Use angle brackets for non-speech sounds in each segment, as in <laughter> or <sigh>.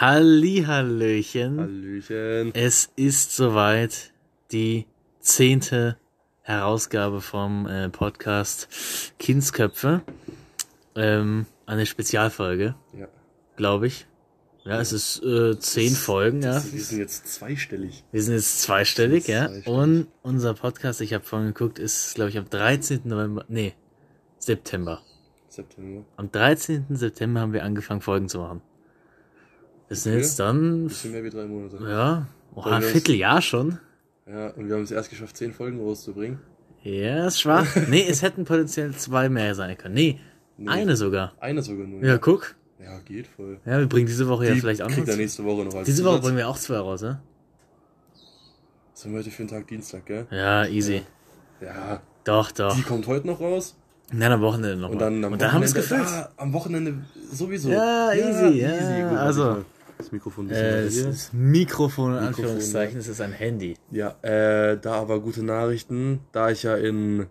Hallihallöchen. Hallöchen. Es ist soweit die zehnte Herausgabe vom äh, Podcast Kindsköpfe. Ähm, eine Spezialfolge, Ja. glaube ich. Ja, es ist äh, zehn Folgen, ja. Das, wir sind jetzt zweistellig. Wir sind jetzt zweistellig, Wir ja. sind zweistellig. Und unser Podcast, ich habe vorhin geguckt, ist, glaube ich, am 13. November, nee, September. September. Am 13. September haben wir angefangen, Folgen zu machen. Das sind jetzt dann, Bisschen mehr wie drei Monate. ja, oh, ein Vierteljahr schon. Ja, und wir haben es erst geschafft, zehn Folgen rauszubringen. Ja, ist schwach. <laughs> nee, es hätten potenziell zwei mehr sein können. Nee, Nee. eine sogar. Eine sogar nur. Ja, guck. Ja, geht voll. Ja, wir bringen diese Woche ja Die vielleicht auch noch. kriegt nächste Woche noch als Diese Woche bringen wir auch zwei raus, ne? Was haben wir heute für einen Tag? Dienstag, gell? Ja, easy. Ja. Doch, doch. Die kommt heute noch raus. Nein, am Wochenende noch. Und dann am Und dann haben wir es gefüllt. Ah, am Wochenende sowieso. Ja, easy, ja, Gut, also. warte ich mal Das Mikrofon ein bisschen Äh, das hier. ist Mikrofon in Anführungszeichen, es ist ein Handy. Ja, äh, da aber gute Nachrichten, da ich ja in,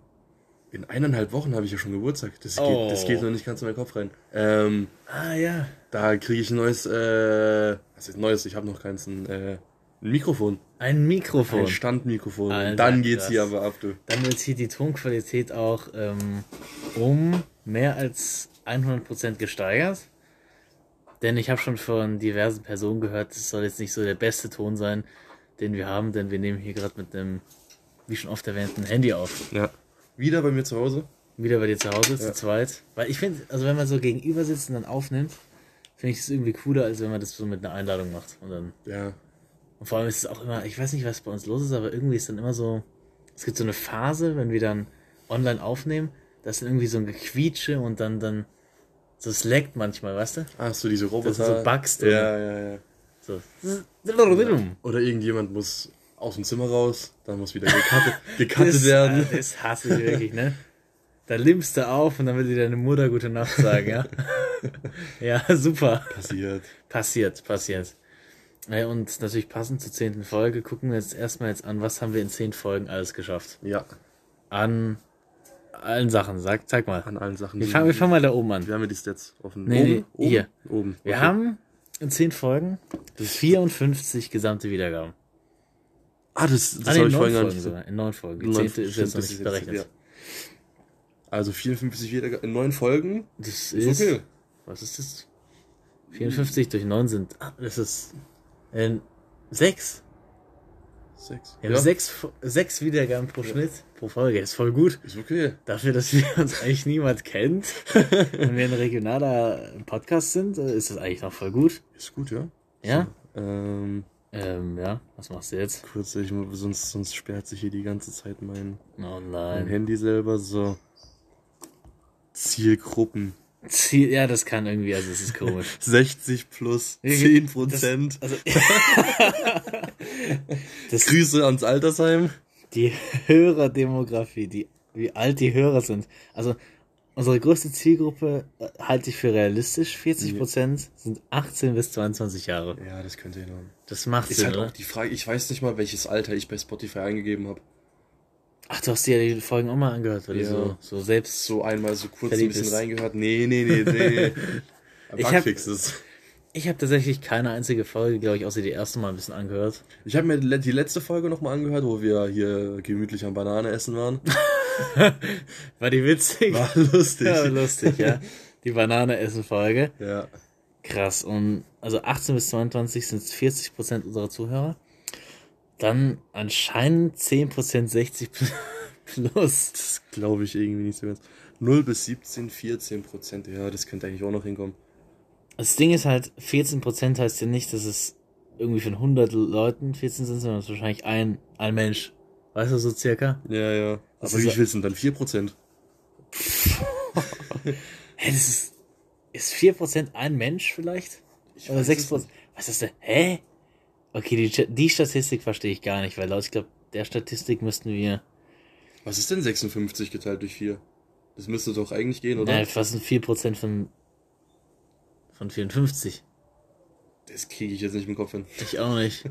in eineinhalb Wochen habe ich ja schon Geburtstag. Das geht, Oh. das geht noch nicht ganz in meinen Kopf rein. Ähm, Ah, ja. da kriege ich ein neues, äh, was ist neues? Ich habe noch keins, ein, äh, ein Mikrofon. Ein Mikrofon. Ein Standmikrofon. Alter, dann geht's krass. hier aber ab, du. Dann wird hier die Tonqualität auch ähm, um mehr als 100% gesteigert. Denn ich habe schon von diversen Personen gehört, es soll jetzt nicht so der beste Ton sein, den wir haben, denn wir nehmen hier gerade mit einem, wie schon oft erwähnten, Handy auf. Ja. Wieder bei mir zu Hause. Wieder bei dir zu Hause, Ja. zu zweit. Weil ich finde, also wenn man so gegenüber sitzt und dann aufnimmt, finde ich es irgendwie cooler, als wenn man das so mit einer Einladung macht. Und dann Ja. und vor allem ist es auch immer, ich weiß nicht, was bei uns los ist, aber irgendwie ist dann immer so, es gibt so eine Phase, wenn wir dann online aufnehmen, das ist dann irgendwie so ein Gequietsche und dann, dann, so es leckt manchmal, weißt du? Ah, hast du diese Roboter? Das ist so Bugs drin. Ja, ja, ja. So. Oder irgendjemand muss aus dem Zimmer raus, dann muss wieder <laughs> gecuttet, gecuttet Das, werden. äh, das hasse ich wirklich, ne? Da limmst du auf und dann will dir deine Mutter gute Nacht sagen, ja? <laughs> ja, super. Passiert. Passiert, passiert. Ja, und natürlich passend zur zehnten Folge gucken wir jetzt erstmal jetzt an, was haben wir in zehn Folgen alles geschafft. Ja. An allen Sachen, sag, zeig mal. An allen Sachen. Wir fangen, wir fangen mal da oben an. Wir haben ja die Stats offen. Nee, oben? nee, oben? hier. Oben. Wir Okay. haben in 10 Folgen 54 gesamte Wiedergaben. Ah, das, das Ah, habe ich in vorhin 9 gar Folgen nicht. sogar. In 9 Folgen. Die Neun- 10. ist stimmt, jetzt noch das nicht berechnet. ja. Also 54 wieder in neun Folgen. Das Ist okay. was ist das? 54 durch 9 sind, ah, das ist, äh, 6. Sechs. Wir haben 6, 6 Wiedergaben pro Schnitt, pro Folge. Ist voll gut. Ist okay. Dafür, dass wir uns eigentlich niemand kennt <laughs> und wir ein regionaler Podcast sind, äh, ist das eigentlich noch voll gut. Ist gut, ja. Ja? Ähm, Ähm, ja, was machst du jetzt? kurz, ich, sonst, sonst sperrt sich hier die ganze Zeit mein, Oh mein. Handy selber. So. Zielgruppen. Ziel, ja, das kann irgendwie, also es ist komisch. <laughs> 60 plus <laughs> Wie- 10 Prozent. Also, <laughs> das, Grüße ans Altersheim. die Hörerdemografie, die, wie alt die Hörer sind. Also, unsere größte Zielgruppe äh, halte ich für realistisch. 40 Prozent sind 18 bis 22 Jahre. Ja, das könnte hinhauen. Das macht Ist Sinn, halt oder? auch die Frage, ich weiß nicht mal, welches Alter ich bei Spotify eingegeben habe. Ach, du hast dir ja die Folgen auch mal angehört, weil Ja. so, so selbst So einmal so kurz ein bisschen ist. reingehört. Nee, nee, nee, nee. <laughs> Ich hab-. Ich habe tatsächlich keine einzige Folge, glaube ich, außer die erste mal ein bisschen angehört. Ich habe mir die letzte Folge nochmal angehört, wo wir hier gemütlich am Banane essen waren. <laughs> War die witzig? War lustig. Ja, lustig, ja. Die Banane-Essen-Folge. Ja. Krass. Und also 18 bis 22 sind 40 Prozent unserer Zuhörer. Dann anscheinend 10 Prozent 60 plus. Das glaube ich irgendwie nicht so ganz. 0 bis 17, 14 Prozent. Ja, das könnte eigentlich auch noch hinkommen. Das Ding ist halt, 14 Prozent heißt ja nicht, dass es irgendwie von 100 Leuten 14 sind, sondern es ist wahrscheinlich ein, ein Mensch. Weißt du, so circa? Ja, ja. Aber wie viel sind dann 4 Prozent? <laughs> Hä, das ist, ist 4 Prozent ein Mensch vielleicht? Ich Oder weiß 6 es Prozent? Was ist denn? Hä? Okay, die, die Statistik verstehe ich gar nicht, weil laut, ich glaube, der Statistik müssten wir, Was ist denn 56 geteilt durch 4? Das müsste doch eigentlich gehen, oder? na, was sind 4 Prozent von, von 54? Das kriege ich jetzt nicht im Kopf hin. Ich auch nicht.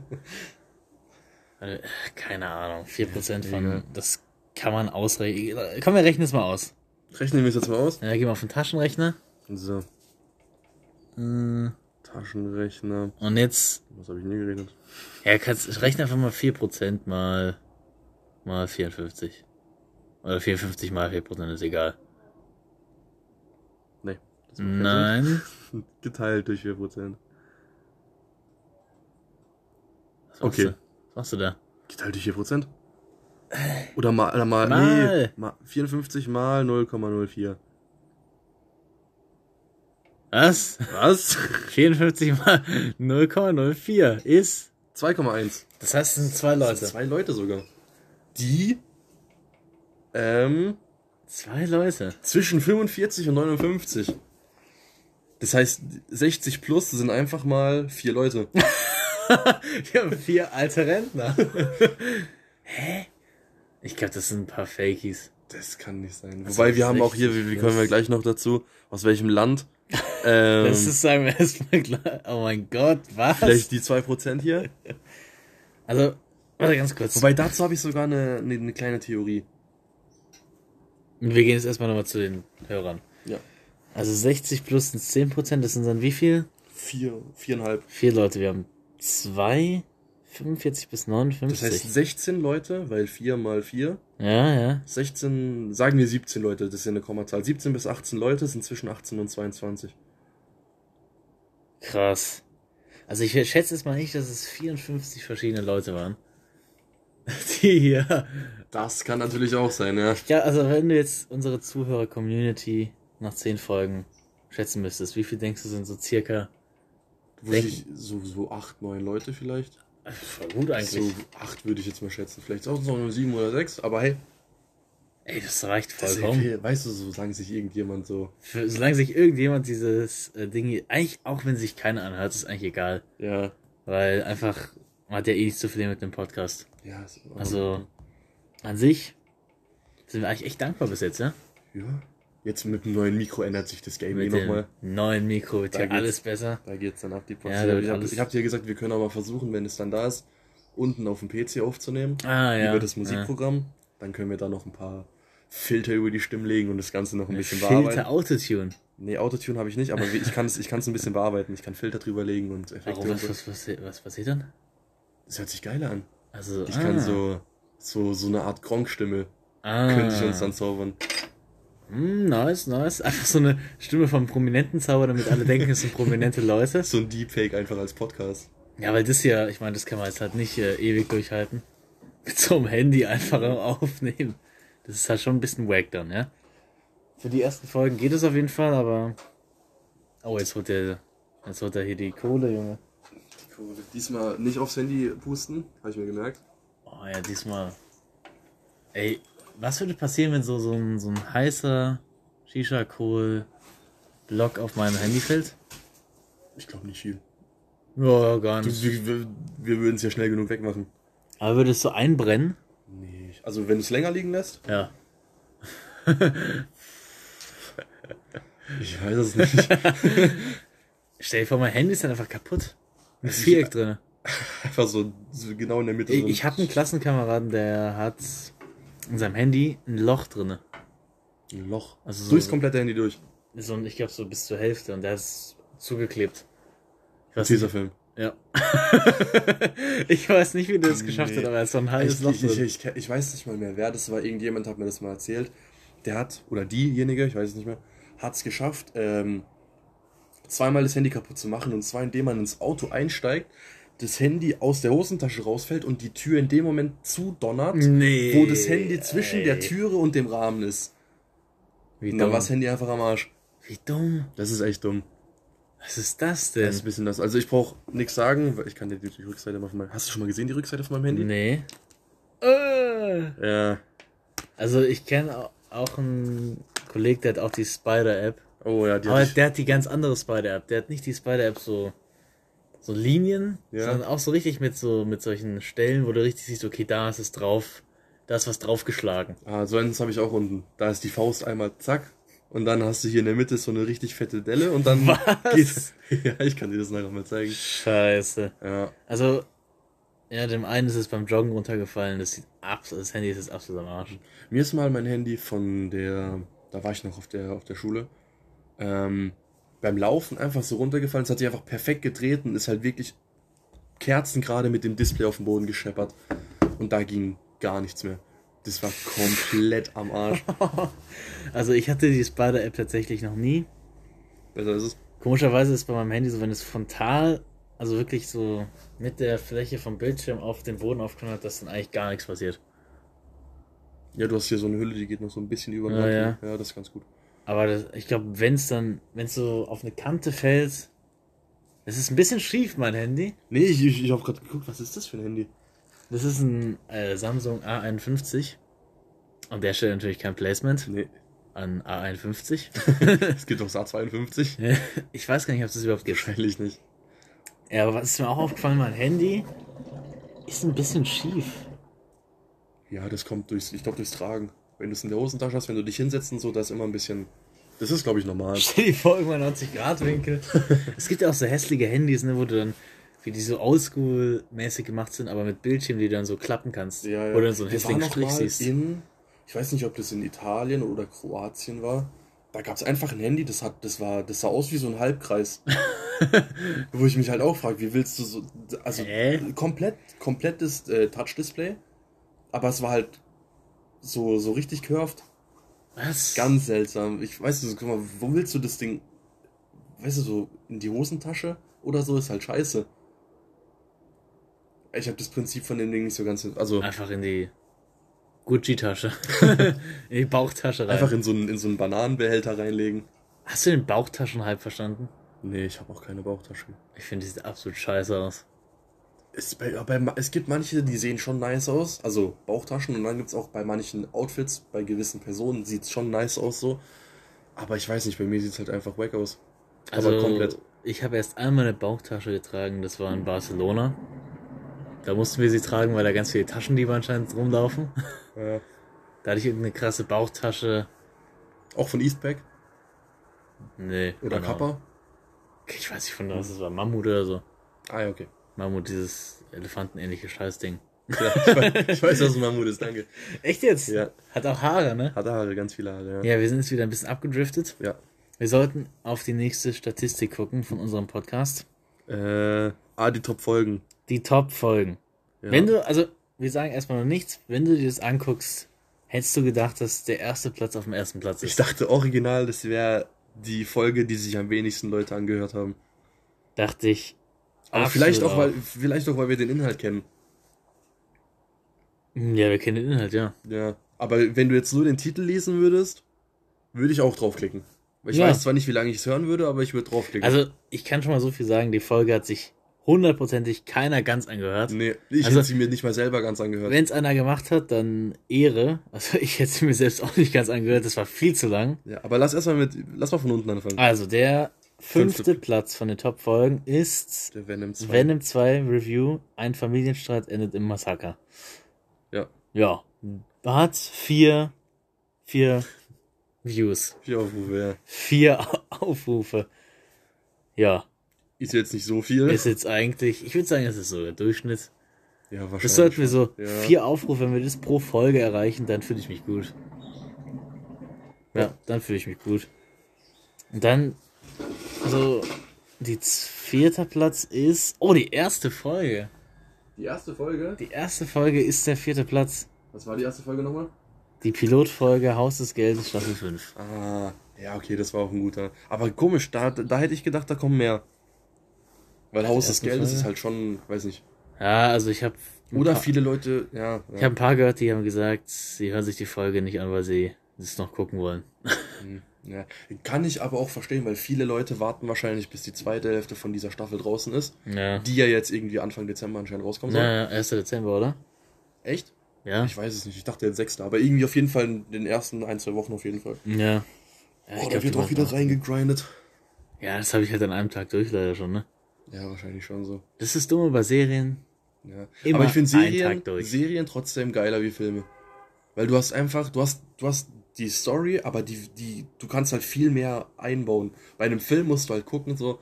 <laughs> Keine Ahnung, 4 Prozent von, egal. das kann man ausrechnen. Komm, wir rechnen es mal aus. Rechnen wir es jetzt mal aus. Ja, gehen wir auf den Taschenrechner. So. Äh, Taschenrechner. Und jetzt, Was habe ich nie geredet? ja, kannst, rechne einfach mal 4% mal, mal 54. Oder 54 mal 4% ist egal. Nee. Nein. <laughs> Geteilt durch 4%. Was Okay. Du? Was machst du da? Geteilt durch 4%? Oder mal, oder mal, Mal. nee, mal 54 mal 0,04. Was? Was? 54 mal 0,04 ist. 2,1. Das heißt, es sind zwei Das Leute. sind zwei Leute sogar. Die ähm, Zwei Leute. zwischen 45 und 59. Das heißt, 60 plus sind einfach mal vier Leute. <laughs> Wir haben vier alte Rentner. <laughs> Hä? Ich glaube, das sind ein paar Fakies. Das kann nicht sein. Also Wobei wir haben auch hier, 60 wie, kommen wir gleich noch dazu, aus welchem Land. Ähm, Das ist, sagen wir erstmal klar. Oh mein Gott, was? vielleicht die 2% hier. Also, warte ganz kurz. Wobei dazu habe ich sogar eine, eine, eine kleine Theorie. wir gehen jetzt erstmal nochmal zu den Hörern. Ja. Also 60 plus sind 10%, das sind dann wie viel? Vier, viereinhalb. Vier Leute. Wir haben zwei, 45 bis 59. Das heißt 16 Leute, weil 4 mal 4. ja, ja. 16, 16, sagen wir 17 Leute, das ist ja eine Kommazahl. 17 bis 18 Leute sind zwischen 18 und 22. Krass. Also ich schätze jetzt mal nicht, dass es 54 verschiedene Leute waren. <laughs> Die hier. Das kann natürlich auch sein, ja. Ja, also wenn du jetzt unsere Zuhörer-Community nach 10 Folgen schätzen müsstest, wie viel denkst du sind so circa? Ich, so, so 8, 9 Leute vielleicht. Voll gut eigentlich. So 8 würde ich jetzt mal schätzen. Vielleicht auch nur 7 oder 6, aber hey. Ey, das reicht vollkommen. okay. Weißt du, so sagen sich irgendjemand so. Für, solange sich irgendjemand dieses äh, Ding, hier- eigentlich auch wenn sich keiner anhört, ist eigentlich egal. Ja. Weil einfach, man hat ja eh nicht zu viel mit dem Podcast. Ja, Ordnung. Also, an sich sind wir eigentlich echt dankbar bis jetzt, ja? Ja. Jetzt mit dem neuen Mikro ändert sich das Game eh Mit nochmal. neuen Mikro wird Da ja alles besser. Da geht's dann ab die Post. Ja, da ich habe alles- hab dir gesagt, wir können aber versuchen, wenn es dann da ist, unten auf dem PC aufzunehmen. Ah, ja. über das Musikprogramm. Dann können wir da noch ein paar Filter über die Stimmen legen und das Ganze noch ein bisschen bearbeiten. Filter Autotune. Nee, Autotune habe ich nicht, aber ich kann es ich kann's ein bisschen bearbeiten. Ich kann Filter drüber legen und Effekte Warum, was, was, was, was passiert dann? Das hört sich geil an. Also, Ich ah, kann so, so, so eine Art Gronk-Stimme, ah, könnte ich uns dann zaubern. Hm, nice, nice. Einfach so eine Stimme vom prominenten Zauber, damit alle denken, es sind prominente Leute. So ein Deepfake einfach als Podcast. Ja, weil das hier, ich meine, das kann man jetzt halt nicht äh, ewig durchhalten. Mit so einem Handy einfach aufnehmen. Das ist halt schon ein bisschen wack dann, ja. Für die ersten Folgen geht es auf jeden Fall, aber. Oh, jetzt holt der. Jetzt holt er hier die Kohle, Junge. Cool. Diesmal nicht aufs Handy pusten, habe ich mir gemerkt. Oh ja, diesmal. Ey, was würde passieren, wenn so, so ein, so ein heißer Shisha-Kohl-Block auf meinem Handy fällt? Ich glaube nicht viel. Ja, gar Du, nicht. wir wir, wir würden es ja schnell genug wegmachen. Aber würde es so einbrennen? Also wenn du es länger liegen lässt? Ja. Ich weiß es nicht. <laughs> Stell dir vor, mein Handy ist dann einfach kaputt. Ein Viereck drin. <laughs> Einfach so, so genau in der Mitte. Ich, drin. ich habe einen Klassenkameraden, der hat in seinem Handy ein Loch drinne. ein Loch. Also so- Durchs komplette Handy durch. So, ich glaube so bis zur Hälfte und der ist zugeklebt. Weiß nicht, Tesafilm. Ja. <laughs> ich weiß nicht, wie der das geschafft Nee. hat, aber er ist so ein Ich, Loch ich, ich, ich, ich weiß nicht mal mehr, wer das war. Irgendjemand hat mir das mal erzählt. Der hat, oder diejenige, ich weiß es nicht mehr, hat es geschafft, ähm, zweimal das Handy kaputt zu machen. Und zwar, indem man ins Auto einsteigt, das Handy aus der Hosentasche rausfällt und die Tür in dem Moment zudonnert, Nee. wo das Handy zwischen ey. der Türe und dem Rahmen ist. Wie Und dann dumm. war das Handy einfach am Arsch. Wie dumm. Das ist echt dumm. Was ist das Das denn? ist ein bisschen das. Also ich brauche nichts sagen, weil ich kann dir die, Rückseite mal von meinem. Hast du schon mal gesehen, die Rückseite von meinem Handy? Nee. Äh. Ja. Also ich kenne auch einen Kollegen, der hat auch die Spider-App. Oh ja, die Aber ich, der hat die ganz andere Spider-App. Der hat nicht die Spider-App so, so Linien, Ja. sondern auch so richtig mit so mit solchen Stellen, wo du richtig siehst, okay, da ist es drauf, da ist was draufgeschlagen. Ah, so eins habe ich auch unten. Da ist die Faust einmal zack. Und dann hast du hier in der Mitte so eine richtig fette Delle und dann Was? geht. <laughs> Ja, ich kann dir das nachher mal zeigen. Scheiße. Ja. Also, ja, dem einen ist es beim Joggen runtergefallen, das sieht absolut, das Handy ist jetzt absolut am Arsch. Mir ist mal mein Handy von der. Da war ich noch auf der auf der Schule. Ähm, beim Laufen einfach so runtergefallen. Es hat sich einfach perfekt gedreht und ist halt wirklich kerzengerade mit dem Display auf den Boden gescheppert. Und da ging gar nichts mehr. Das war komplett am Arsch. <laughs> Also ich hatte die Spider-App tatsächlich noch nie. Besser ist es. Komischerweise ist bei meinem Handy so, wenn es frontal, also wirklich so mit der Fläche vom Bildschirm auf den Boden aufknallt, dass dann eigentlich gar nichts passiert. Ja, du hast hier so eine Hülle, die geht noch so ein bisschen über den Ja, ja. ja, das ist ganz gut. Aber das, ich glaube, wenn es dann, wenn es so auf eine Kante fällt, es ist ein bisschen schief, mein Handy. Nee, ich, ich, ich habe gerade geguckt, was ist das für ein Handy? Das ist ein äh, Samsung A51. Und der stellt natürlich kein Placement Nee, an A51. <laughs> es gibt doch A52. <laughs> ich weiß gar nicht, ob es das überhaupt gibt. Wahrscheinlich nicht. Ja, aber was ist mir auch aufgefallen, mein Handy ist ein bisschen schief. Ja, das kommt durchs, ich glaube, durchs Tragen. Wenn du es in der Hosentasche hast, wenn du dich hinsetzt und so, da ist immer ein bisschen. Das ist, glaube ich, normal. Stell dir vor, irgendwann 90 Grad Winkel. <laughs> es gibt ja auch so hässliche Handys, ne, wo du dann, wie die so oldschool-mäßig gemacht sind, aber mit Bildschirmen, die du dann so klappen kannst. Ja, ja. Dann so einen hässlichen Strich siehst. In, ich weiß nicht, ob das in Italien oder Kroatien war. Da gab es einfach ein Handy, das hat, das war, das sah aus wie so ein Halbkreis. <laughs> Wo ich mich halt auch frage, wie willst du so, also Hä? komplett, komplettes äh, Touch-Display, aber es war halt so, so richtig curved. Was? Ganz seltsam. Ich weiß nicht, guck mal, wo willst du das Ding, weißt du, so in die Hosentasche oder so, ist halt scheiße. Ich habe das Prinzip von dem Ding nicht so ganz, also Einfach in die Gucci-Tasche. <laughs> in die Bauchtasche rein. einfach in so einen, in so einen Bananenbehälter reinlegen. Hast du den Bauchtaschen halb verstanden? Nee, ich habe auch keine Bauchtasche. Ich finde, die sieht absolut scheiße aus. Es, bei, bei, es gibt manche, die sehen schon nice aus, also Bauchtaschen, und dann gibt es auch bei manchen Outfits, bei gewissen Personen sieht es schon nice aus so. Aber ich weiß nicht, bei mir sieht es halt einfach wack aus. Also, Aber komplett. ich habe erst einmal eine Bauchtasche getragen, das war in Barcelona. Da mussten wir sie tragen, weil da ganz viele Taschendiebe anscheinend rumlaufen. Ja. Da hatte ich irgendeine krasse Bauchtasche. Auch von Eastpack Nee. oder Ahnung. Kappa. Ich weiß nicht von was, das war Mammut oder so. Ah ja, okay. Mammut, dieses elefantenähnliche Scheißding. Ja, ich, weiß, ich weiß, was ein Mammut ist, danke. Echt jetzt? Ja. Hat auch Haare, ne? Hat Haare, ganz viele Haare, ja. Ja, wir sind jetzt wieder ein bisschen abgedriftet. Ja. Wir sollten auf die nächste Statistik gucken von unserem Podcast. Äh, ah, die Top-Folgen. Die Top-Folgen. Ja. Wenn du, also, wir sagen erstmal noch nichts, wenn du dir das anguckst, hättest du gedacht, dass der erste Platz auf dem ersten Platz Ich ist. dachte original, das wäre die Folge, die sich am wenigsten Leute angehört haben. Dachte ich. Aber vielleicht auch, weil, vielleicht auch, weil wir den Inhalt kennen. Hm, Ja, wir kennen den Inhalt, ja. Ja. Aber wenn du jetzt nur den Titel lesen würdest, würde ich auch draufklicken. Ich Ja. weiß zwar nicht, wie lange ich es hören würde, aber ich würde draufklicken. Also, ich kann schon mal so viel sagen, die Folge hat sich hundertprozentig keiner ganz angehört. nee, ich Also- hätte sie mir nicht mal selber ganz angehört. Wenn es einer gemacht hat, dann Ehre. Also, ich hätte sie mir selbst auch nicht ganz angehört, das war viel zu lang. Ja, aber lass erstmal mit, lass mal von unten anfangen. Also, der fünfte Fünfte. Platz von den Top-Folgen ist Der Venom 2. Venom 2 Review. Ein Familienstreit endet im Massaker. Ja. Ja. Hat vier, vier Views. Vier Aufrufe, ja. Vier <laughs> Aufrufe. Ja. Ist jetzt nicht so viel. Ist jetzt eigentlich, ich würde sagen, es ist so der Durchschnitt. ja, wahrscheinlich. Das sollten wir so Ja. vier Aufrufe, wenn wir das pro Folge erreichen, dann fühle ich mich gut. Ja, dann fühle ich mich gut. Und dann, also, die vierter Platz ist, oh, die erste Folge. Die erste Folge? Die erste Folge ist der vierte Platz. Was war die erste Folge nochmal? Die Pilotfolge Haus des Geldes, Staffel 5. Ah, ja, okay, das war auch ein guter. Aber komisch, da, da hätte ich gedacht, da kommen mehr. Weil Haus des Geldes ist halt schon, weiß nicht. Ja, also ich habe Oder viele Leute, ja. ich ja. habe ein paar gehört, die haben gesagt, sie hören sich die Folge nicht an, weil sie es noch gucken wollen. ja. Kann ich aber auch verstehen, weil viele Leute warten wahrscheinlich, bis die zweite Hälfte von dieser Staffel draußen ist. Ja. Die ja jetzt irgendwie Anfang Dezember anscheinend rauskommen soll. Ja, 1. Dezember, oder? Echt? Ja. Ich weiß es nicht. Ich dachte jetzt sechster, aber irgendwie auf jeden Fall in den ersten ein, zwei Wochen auf jeden Fall. Ja. ja Oh, da wird auch wieder reingegrindet. Ja, das habe ich halt an einem Tag durch leider schon, ne? Ja, wahrscheinlich schon so. Das ist dumme bei Serien. Ja. Immer Aber ich finde Serien. Serien trotzdem geiler wie Filme. Weil du hast einfach, du hast, du hast die Story, aber die, die, du kannst halt viel mehr einbauen. Bei einem Film musst du halt gucken, so,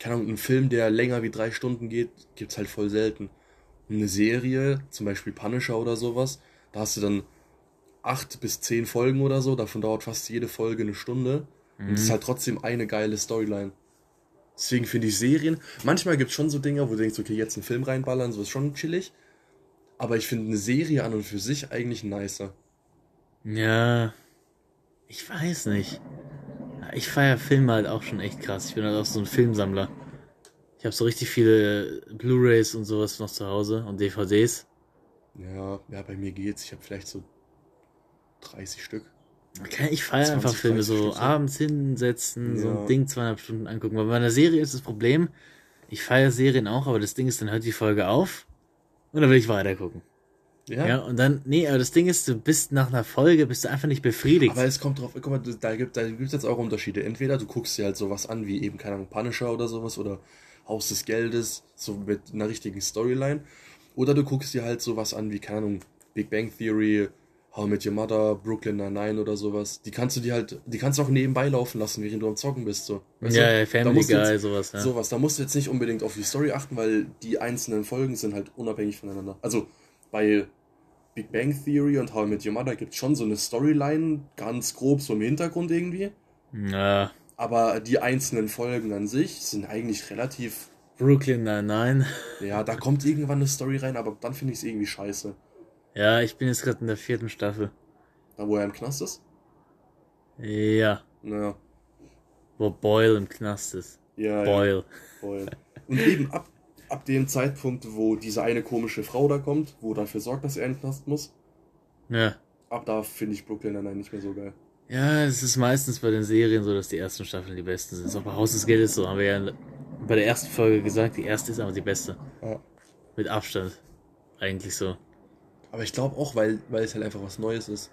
keine Ahnung, ein Film, der länger wie drei Stunden geht, gibt's halt voll selten. Und eine Serie, zum Beispiel Punisher oder sowas, da hast du dann acht bis zehn Folgen oder so, davon dauert fast jede Folge eine Stunde. Und es ist halt trotzdem eine geile Storyline. Deswegen finde ich Serien, manchmal gibt es schon so Dinge, wo du denkst, okay, jetzt einen Film reinballern, so ist schon chillig. Aber ich finde eine Serie an und für sich eigentlich nicer. Ja, ich weiß nicht. Ich feiere Filme halt auch schon echt krass. Ich bin halt auch so ein Filmsammler. Ich habe so richtig viele Blu-rays und sowas noch zu Hause und DVDs. Ja, ja, bei mir geht's. Ich habe vielleicht so 30 Stück. Okay, ich feiere einfach 20, Filme 30 so so. abends hinsetzen, so Ja. ein Ding zweieinhalb Stunden angucken. Weil bei einer Serie ist das Problem, ich feiere Serien auch, aber das Ding ist, dann hört die Folge auf und dann will ich weiter gucken. Ja. Ja, und dann, nee, aber das Ding ist, du bist nach einer Folge, bist du einfach nicht befriedigt. Aber es kommt drauf, guck mal, da gibt gibt's jetzt auch Unterschiede. Entweder du guckst dir halt sowas an wie eben, keine Ahnung, Punisher oder sowas oder Haus des Geldes, so mit einer richtigen Storyline. Oder du guckst dir halt sowas an wie, keine Ahnung, Big Bang Theory, How I Met Your Mother, Brooklyn Nine-Nine oder sowas. Die kannst du dir halt, die kannst du auch nebenbei laufen lassen, während du am Zocken bist, so. Weißt ja, ja, Family Guy, jetzt- sowas, ja. Sowas, da musst du jetzt nicht unbedingt auf die Story achten, weil die einzelnen Folgen sind halt unabhängig voneinander. Also bei Big Bang Theory und How I Met Your Mother gibt es schon so eine Storyline, ganz grob so im Hintergrund irgendwie. Ja, Aber die einzelnen Folgen an sich sind eigentlich relativ. Brooklyn Nine-Nine. Ja, da kommt irgendwann eine Story rein, aber dann finde ich es irgendwie scheiße. Ja, ich bin jetzt gerade in der vierten Staffel. Da wo er im Knast ist? Ja, Naja. wo Boyle im Knast ist. Ja, ja. Boyle. Und eben ab, ab dem Zeitpunkt, wo diese eine komische Frau da kommt, wo dafür sorgt, dass er in den Knast muss, Ja. ab da finde ich Brooklyn Nine-Nine nicht mehr so geil. Ja, es ist meistens bei den Serien so, dass die ersten Staffeln die besten sind. So bei Haus des Geldes so, haben wir ja bei der ersten Folge gesagt, die erste ist aber die beste. Ja. Mit Abstand. Eigentlich so. Aber ich glaube auch, weil, weil es halt einfach was Neues ist.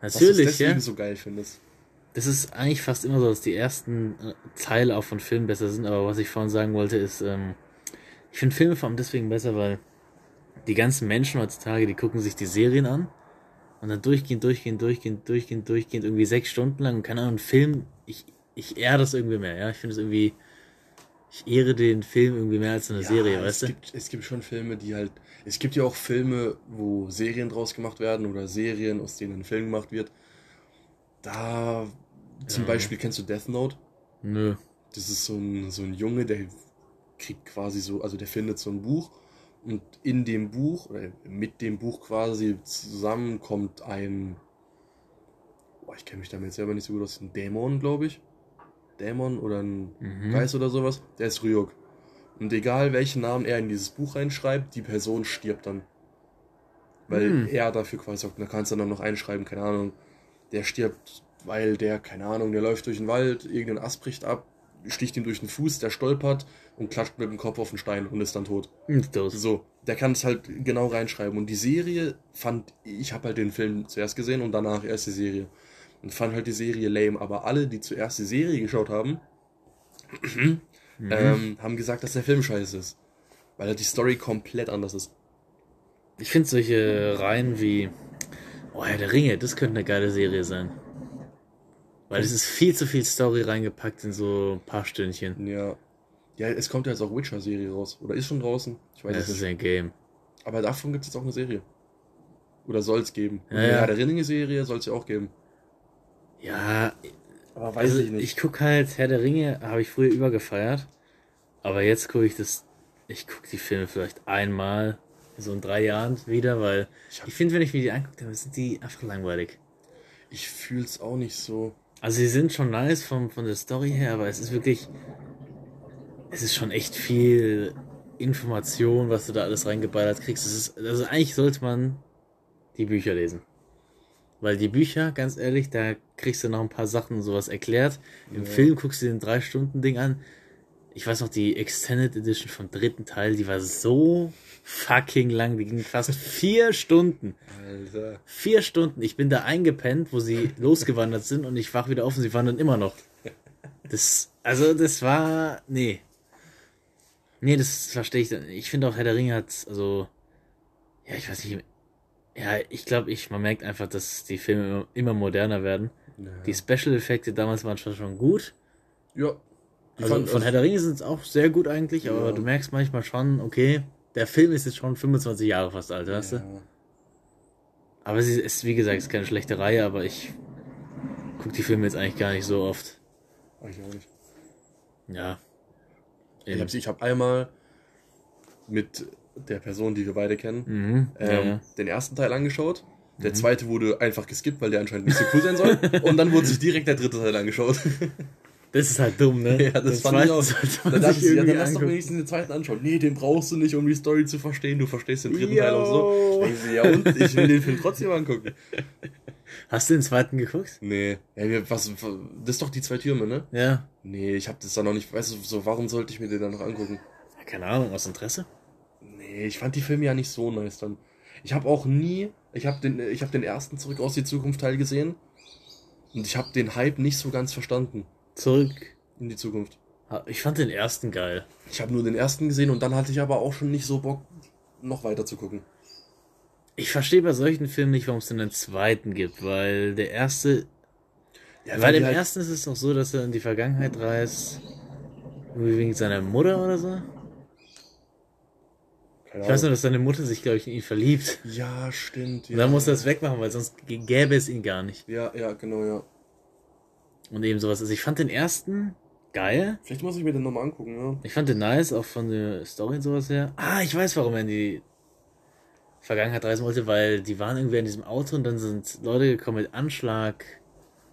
Was du Natürlich, deswegen ja. so geil findest. Das ist eigentlich fast immer so, dass die ersten äh, Teile auch von Filmen besser sind, aber was ich vorhin sagen wollte, ist, ähm, ich finde Filme vor allem deswegen besser, weil die ganzen Menschen heutzutage, die gucken sich die Serien an und dann durchgehend, durchgehend, durchgehend, durchgehend, durchgehend, irgendwie sechs Stunden lang und keine Ahnung, ein Film, ich, ich ehre das irgendwie mehr, ja. Ich finde es irgendwie, ich ehre den Film irgendwie mehr als eine Serie, es weißt du? Gibt, es gibt schon Filme, die halt. Es gibt ja auch Filme, wo Serien draus gemacht werden oder Serien, aus denen ein Film gemacht wird. Da. Zum Ja. Beispiel kennst du Death Note? Nö. Das ist so ein, so ein Junge, der kriegt quasi so, also der findet so ein Buch und in dem Buch oder mit dem Buch quasi zusammen kommt ein, boah, ich kenne mich damit selber nicht so gut aus, ein Dämon, glaube ich. Dämon oder ein Mhm. Geist oder sowas, der ist Ryuk. Und egal welchen Namen er in dieses Buch reinschreibt, die Person stirbt dann. Weil Hm. er dafür quasi. Und da kannst du dann noch einschreiben, keine Ahnung, der stirbt, weil der, keine Ahnung, der läuft durch den Wald, irgendein Ast bricht ab, sticht ihm durch den Fuß, der stolpert und klatscht mit dem Kopf auf den Stein und ist dann tot. Ist tot. So, der kann es halt genau reinschreiben. Und die Serie fand, ich habe halt den Film zuerst gesehen und danach erst die Serie. Und fand halt die Serie lame. Aber alle, die zuerst die Serie geschaut haben, <clears throat> Mhm. ähm, haben gesagt, dass der Film scheiße ist. Weil halt die Story komplett anders ist. Ich finde solche Reihen wie Oh, Herr der Ringe, das könnte eine geile Serie sein. Weil es ist viel zu viel Story reingepackt in so ein paar Stündchen. Ja. Ja, es kommt ja jetzt auch Witcher-Serie raus. Oder ist schon draußen? Ich weiß Das es ist nicht. ja ein Game. Aber davon gibt es jetzt auch eine Serie. Oder soll es geben. Ja, ja. Herr der Ringe-Serie soll es ja auch geben. Ja, Aber also ich guck halt Herr der Ringe, habe ich früher übergefeiert. Aber jetzt gucke ich das, ich gucke die Filme vielleicht einmal, so in drei Jahren wieder, weil Ich ich finde, wenn ich mir die angucke, dann sind die einfach langweilig. Ich fühl's auch nicht so. Also sie sind schon nice vom, von der Story her, aber es ist wirklich, es ist schon echt viel Information, was du da alles reingeballert kriegst. Es ist, also eigentlich sollte man die Bücher lesen. Weil die Bücher, ganz ehrlich, da kriegst du noch ein paar Sachen und sowas erklärt. Im Ja. Film guckst du den drei Stunden Ding an. Ich weiß noch, die Extended Edition vom dritten Teil, die war so fucking lang. Die ging fast <laughs> vier Stunden. Alter. Vier Stunden. Ich bin da eingepennt, wo sie <laughs> losgewandert sind und ich wach wieder auf und sie wandern immer noch. Das, also das war, nee. Nee, das verstehe ich. dann. Ich finde auch Herr der Ringe hat, also, ja, ich weiß nicht. Ja, ich glaube, ich, man merkt einfach, dass die Filme immer, immer moderner werden. Ja. Die Special-Effekte damals waren schon, schon gut. ja. Also fand- von Herr der Ringe sind es auch sehr gut eigentlich, aber Ja. du merkst manchmal schon, okay, der Film ist jetzt schon 25 Jahre fast alt, weißt du? ja. Aber sie ist, wie gesagt, ist keine schlechte Reihe, aber ich gucke die Filme jetzt eigentlich gar nicht so oft. Ich auch nicht. Ja. Ich habe ich hab einmal mit der Person, die wir beide kennen, Mhm. ähm, ja, den ersten Teil angeschaut. Der zweite wurde einfach geskippt, weil der anscheinend nicht so cool sein soll. <laughs> Und dann wurde sich direkt der dritte Teil angeschaut. Das ist halt dumm, ne? <laughs> ja, das Den fand ich auch. <laughs> Dann dachte ich, ja, dann lass doch wenigstens den zweiten anschauen. Nee, den brauchst du nicht, um die Story zu verstehen. Du verstehst den dritten Teil auch Yo. so. Sie, ja und? Ich will den Film trotzdem angucken. Hast du den zweiten geguckt? Nee. Ja, was, das ist doch die zwei Türme, ne? Ja. Nee, ich hab das dann noch nicht, weißt du, so, warum sollte ich mir den dann noch angucken? Keine Ahnung, aus Interesse? Nee, ich fand die Filme ja nicht so nice dann. Ich habe auch nie, ich habe den, ich habe den ersten Zurück aus die Zukunft Teil gesehen und ich habe den Hype nicht so ganz verstanden Zurück. in die Zukunft. Ich fand den ersten geil. Ich habe nur den ersten gesehen und dann hatte ich aber auch schon nicht so Bock, noch weiter zu gucken. Ich verstehe bei solchen Filmen nicht, warum es denn einen zweiten gibt, weil der erste. Ja, weil im halt- ersten ist es noch so, dass er in die Vergangenheit reist. Irgendwie wegen seiner Mutter oder so. Keine Ich weiß nur, dass seine Mutter sich, glaube ich, in ihn verliebt. Ja, stimmt. Ja. Und dann muss er es wegmachen, weil sonst gäbe es ihn gar nicht. Ja, ja, genau, ja. Und eben sowas. Also ich fand den ersten geil. Vielleicht muss ich mir den nochmal angucken, ja. Ich fand den nice, auch von der Story und sowas her. Ah, ich weiß, warum er in die Vergangenheit reisen wollte, weil die waren irgendwie in diesem Auto und dann sind Leute gekommen mit Anschlag,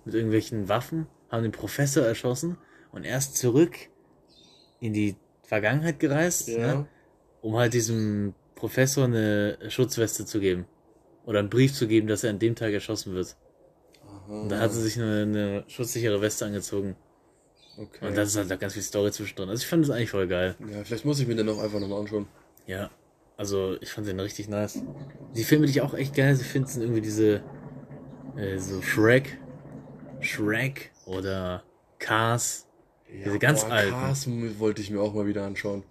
mit irgendwelchen Waffen, haben den Professor erschossen und erst zurück in die Vergangenheit gereist, Ja. ne, um halt diesem Professor eine Schutzweste zu geben. Oder einen Brief zu geben, dass er an dem Tag erschossen wird. Aha. Und da hat sie sich eine, eine schutzsichere Weste angezogen. Okay. Und das ist halt da ganz viel Story zwischendrin. Also ich fand das eigentlich voll geil. ja, vielleicht muss ich mir den auch einfach nochmal anschauen. Ja, also ich fand den richtig nice. Die Filme, die ich auch echt geil finde, sind irgendwie diese äh, so Shrek, Shrek oder Cars. Diese ganz alten. Cars wollte ich mir auch mal wieder anschauen.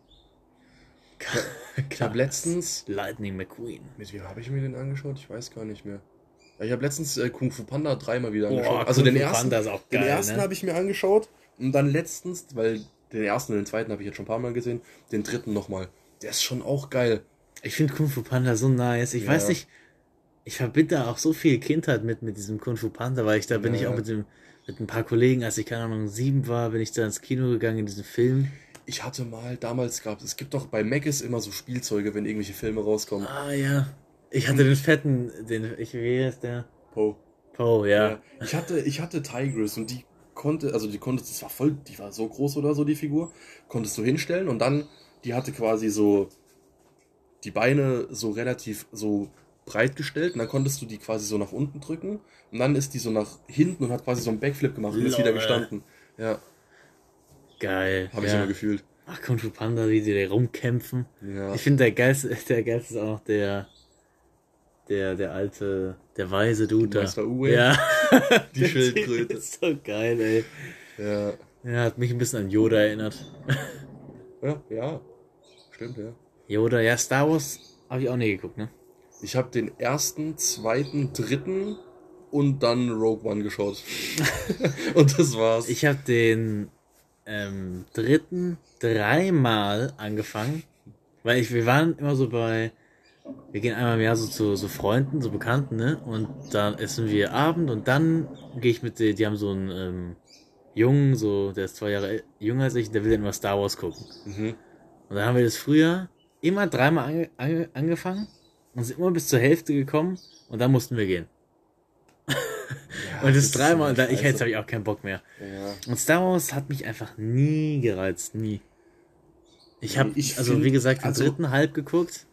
Ich habe letztens, Lightning McQueen. mit wem habe ich mir den angeschaut? Ich weiß gar nicht mehr. Ich habe letztens äh, Kung Fu Panda dreimal wieder Boah, angeschaut. also Kung den Fu ersten, Panda ist auch den geil, ersten ne? habe ich mir angeschaut und dann letztens, weil den ersten und den zweiten habe ich jetzt schon ein paar Mal gesehen, den dritten nochmal. Der ist schon auch geil. Ich finde Kung Fu Panda so nice. Ich Ja. weiß nicht, ich verbinde da auch so viel Kindheit mit, mit diesem Kung Fu Panda, weil ich da bin Ja. ich auch mit dem mit ein paar Kollegen, als ich keine Ahnung sieben war, bin ich da ins Kino gegangen in diesen Film. Ich hatte mal, damals gab es, gibt doch bei Maggis immer so Spielzeuge, wenn irgendwelche Filme rauskommen. Ah ja. Ich hatte den fetten, den, ich, wie heißt der? Poe. Poe, ja. Ja. Ich hatte, ich hatte Tigress und die konnte, also die konnte, das war voll, die war so groß oder so, die Figur, konntest du hinstellen und dann, die hatte quasi so die Beine so relativ so breit gestellt und dann konntest du die quasi so nach unten drücken und dann ist die so nach hinten und hat quasi so einen Backflip gemacht und ist wieder gestanden. Ja, Geil. habe ich ja. immer gefühlt. Ach, Kung Fu Panda, wie die da rumkämpfen. Ja. Ich finde, der geilste, der geilste ist auch noch der, der, der alte, der weise Dude da. Uwe? Ja. <laughs> Die <laughs> Schildkröte. ist so geil, ey. Ja. Ja, hat mich ein bisschen an Yoda erinnert. Ja, ja. Stimmt, ja. Yoda, ja, Star Wars habe ich auch nie geguckt, ne? Ich habe den ersten, zweiten, dritten und dann Rogue One geschaut. <laughs> und das war's. Ich habe den ähm, dritten dreimal angefangen, weil ich, wir waren immer so bei, wir gehen einmal im Jahr so zu so Freunden, so Bekannten, ne? Und dann essen wir Abend und dann gehe ich mit, die, die haben so einen ähm, Jungen, so, der ist zwei Jahre jünger als ich, der will dann immer Star Wars gucken. mhm. Und dann haben wir das früher immer dreimal ange, ange, angefangen und sind immer bis zur Hälfte gekommen und dann mussten wir gehen. Ja, Und das, ist dreimal, dann, ich, jetzt scheiße. habe ich auch keinen Bock mehr. Ja. Und Star Wars hat mich einfach nie gereizt, nie. Ich habe, Ich also find- wie gesagt, den also- dritten halb geguckt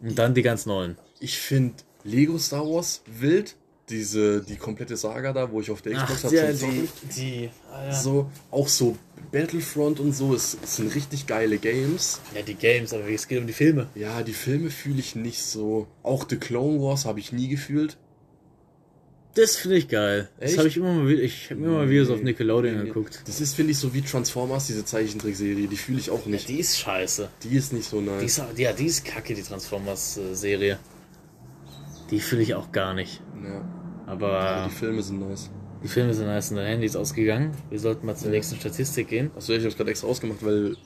und dann die ganz neuen. Ich finde Lego Star Wars wild. Diese, die komplette Saga da, wo ich auf der Xbox hab ja, die, die, ah, ja. So, auch so Battlefront und so, es, es sind richtig geile Games. ja, die Games, aber es geht um die Filme. Ja, die Filme fühle ich nicht so. Auch The Clone Wars habe ich nie gefühlt. Das finde ich geil. Das Echt? habe ich immer mal wieder, ich habe mir immer mal Videos auf Nee. Nickelodeon Nee. geguckt. Das ist, finde ich, so wie Transformers, diese Zeichentrickserie. Die fühle ich auch Ja, nicht. die ist scheiße. Die ist nicht so nice. Die ist, ja, die ist kacke, die Transformers-Serie. Die fühle ich auch gar nicht. ja, Aber aber die Filme sind nice. die Filme sind nice und dein Handy ist ausgegangen. Wir sollten mal zur Ja. nächsten Statistik gehen. Achso, ich habe gerade extra ausgemacht, weil.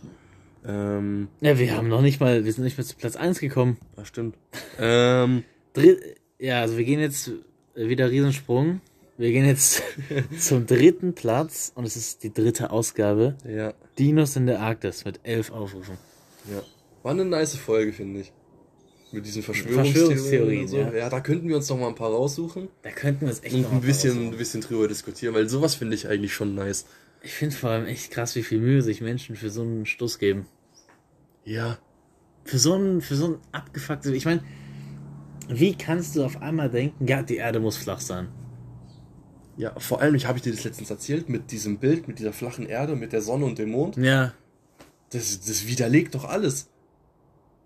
Ähm. Ja, wir haben noch nicht mal, wir sind nicht mehr zu Platz 1 gekommen. Ah, stimmt. ähm. Dritt, ja, also wir gehen jetzt wieder Riesensprung. Wir gehen jetzt <laughs> zum dritten Platz und es ist die dritte Ausgabe. Ja. Dinos in der Arktis mit elf Aufrufen. Ja. War eine nice Folge, finde ich. Mit diesen Verschwörungstheorien. Verschwörungstheorien, und so. ja. ja. da könnten wir uns noch mal ein paar raussuchen Da könnten wir uns echt und ein bisschen, ein bisschen drüber diskutieren, weil sowas finde ich eigentlich schon nice. Ich finde vor allem echt krass, wie viel Mühe sich Menschen für so einen Stuss geben. Ja. Für so einen, für so einen abgefuckten. Ich meine, wie kannst du auf einmal denken, ja, die Erde muss flach sein? Ja, vor allem, ich habe ich dir das letztens erzählt, mit diesem Bild, mit dieser flachen Erde, mit der Sonne und dem Mond. Ja. Das, das widerlegt doch alles.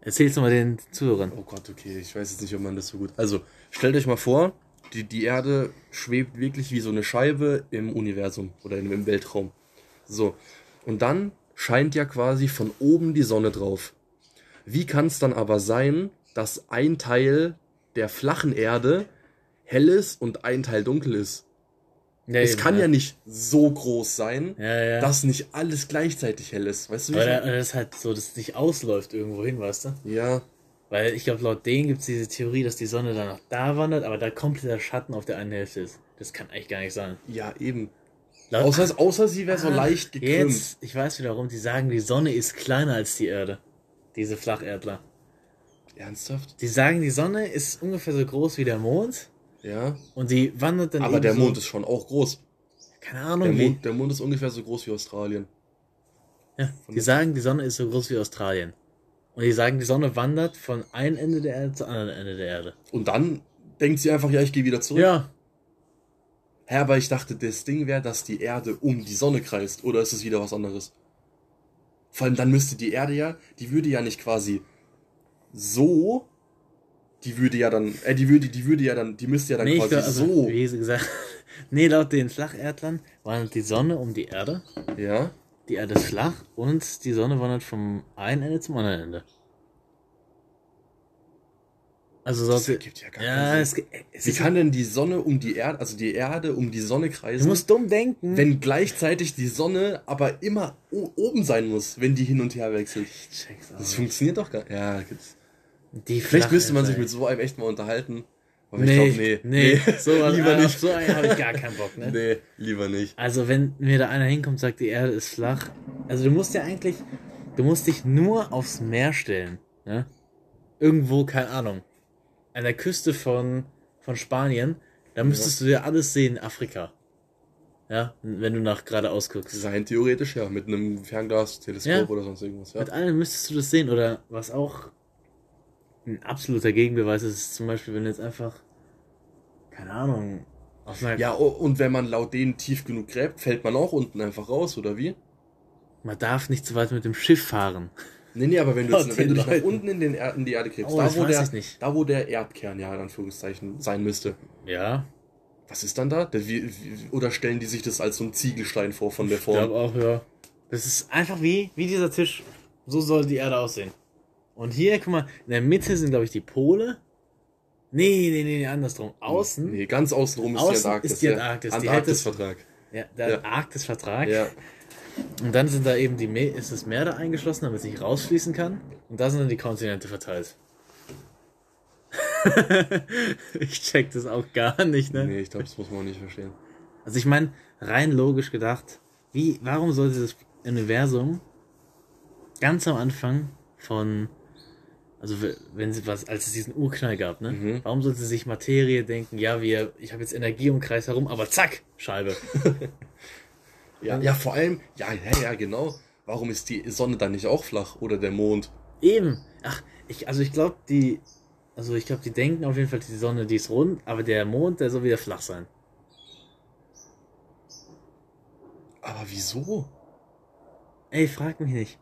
Erzähl's mal den Zuhörern. Oh Gott, okay, ich weiß jetzt nicht, ob man das so gut. Also, stellt euch mal vor, die, die Erde schwebt wirklich wie so eine Scheibe im Universum oder im, im Weltraum. So. Und dann scheint ja quasi von oben die Sonne drauf. Wie kann es dann aber sein, dass ein Teil der flachen Erde hell ist und ein Teil dunkel ist? Ja, es eben, kann ja nicht so groß sein, Ja, ja. dass nicht alles gleichzeitig hell ist. Weißt du, wie oder das ist halt so, dass es nicht ausläuft irgendwo hin, weißt du? Ja, Weil ich glaube, laut denen gibt es diese Theorie, dass die Sonne dann noch da wandert, aber da kompletter Schatten auf der einen Hälfte ist. Das kann eigentlich gar nicht sein. ja, eben. Laut- Außer, außer sie wäre so Ah, leicht gekrümmt. Jetzt, ich weiß wiederum, die sagen, die Sonne ist kleiner als die Erde. Diese Flacherdler. Ernsthaft? Die sagen, die Sonne ist ungefähr so groß wie der Mond Ja. und die wandert dann Aber der so, Mond ist schon auch groß. keine Der Ahnung wie. Mond, der Mond ist ungefähr so groß wie Australien. Ja, die sagen, die Sonne ist so groß wie Australien. Und die sagen, die Sonne wandert von einem Ende der Erde zum anderen Ende der Erde. Und dann denkt sie einfach, ja, ich gehe wieder zurück. Ja, Hä, aber ich dachte, das Ding wäre, dass die Erde um die Sonne kreist. Oder ist es wieder was anderes? Vor allem dann müsste die Erde ja, die würde ja nicht quasi so, die würde ja dann, äh, die würde, die würde ja dann, die müsste ja dann nee, quasi glaub, also, so. wie sie gesagt, <laughs> nee, laut den Flacherdlern wandert die Sonne um die Erde. Ja. Die Erde ist flach und die Sonne wandert vom einen Ende zum anderen Ende. Also Das sollte. ergibt ja gar Ja, es, es Wie kann denn die Sonne um die Erde, also die Erde um die Sonne du kreisen? musst dumm denken. wenn gleichzeitig die Sonne aber immer oben sein muss, wenn die hin und her wechselt. Ich check's auch Das funktioniert doch gar nicht. Ja, gibt's. Die Vielleicht müsste man sich mit so einem echt mal unterhalten. Aber Nee, ich glaube, nee, nee. <laughs> so, <laughs> lieber auf nicht. so einen habe ich gar keinen Bock, ne? Nee, lieber nicht. Also wenn mir da einer hinkommt und sagt, die Erde ist flach, also du musst ja eigentlich, du musst dich nur aufs Meer stellen, ne? Irgendwo, keine Ahnung, an der Küste von, von Spanien, da müsstest du ja alles sehen, Afrika. Ja, wenn du nach geradeaus guckst. Sein theoretisch, ja, mit einem Fernglas, Teleskop Ja. oder sonst irgendwas, ja. Mit allem müsstest du das sehen. Oder was auch ein absoluter Gegenbeweis ist, ist zum Beispiel, wenn du jetzt einfach, keine Ahnung, auf einer, Ja, o- und wenn man laut denen tief genug gräbt, fällt man auch unten einfach raus, oder wie? man darf nicht so weit mit dem Schiff fahren. Nee, nee, aber wenn du, jetzt, <laughs> wenn du dich nach unten in, den er in die Erde gräbst, Oh, da, wo weiß der, ich nicht. da wo der Erdkern ja in Anführungszeichen sein müsste, Ja, was ist dann da? Der, wie, wie, oder stellen die sich das als so ein Ziegelstein vor von der Ich Form? glaube auch, ja. Das ist einfach wie, wie dieser Tisch. So soll die Erde aussehen. Und hier, guck mal, in der Mitte sind, glaube ich, die Pole. Nee, nee, nee, nee, andersrum. Außen, Nee, ganz außenrum ist Außen die Antarktis. ist die ja. Antarktis. Die Antarktisvertrag. ja, der Ja. Arktisvertrag. Ja. Und dann sind da eben die Me ist das Meer da eingeschlossen, damit es nicht rausfließen kann. Und da sind dann die Kontinente verteilt. <laughs> ich check das auch gar nicht, ne? Nee, ich glaube, das muss man auch nicht verstehen. Also ich meine, rein logisch gedacht, wie, warum sollte das Universum ganz am Anfang von, also wenn sie was, als es diesen Urknall gab, ne? Mhm. Warum sollte sich Materie denken, ja, wir, ich habe jetzt Energie den Kreis herum, aber zack, Scheibe. <laughs> Ja, ja, vor allem, ja, ja, ja, genau. Warum ist die Sonne dann nicht auch flach oder der Mond? Eben. Ach, ich, also ich glaube, die, also ich glaube, die denken auf jeden Fall, die Sonne, die ist rund, aber der Mond, der soll wieder flach sein. Aber wieso? Ey, frag mich nicht.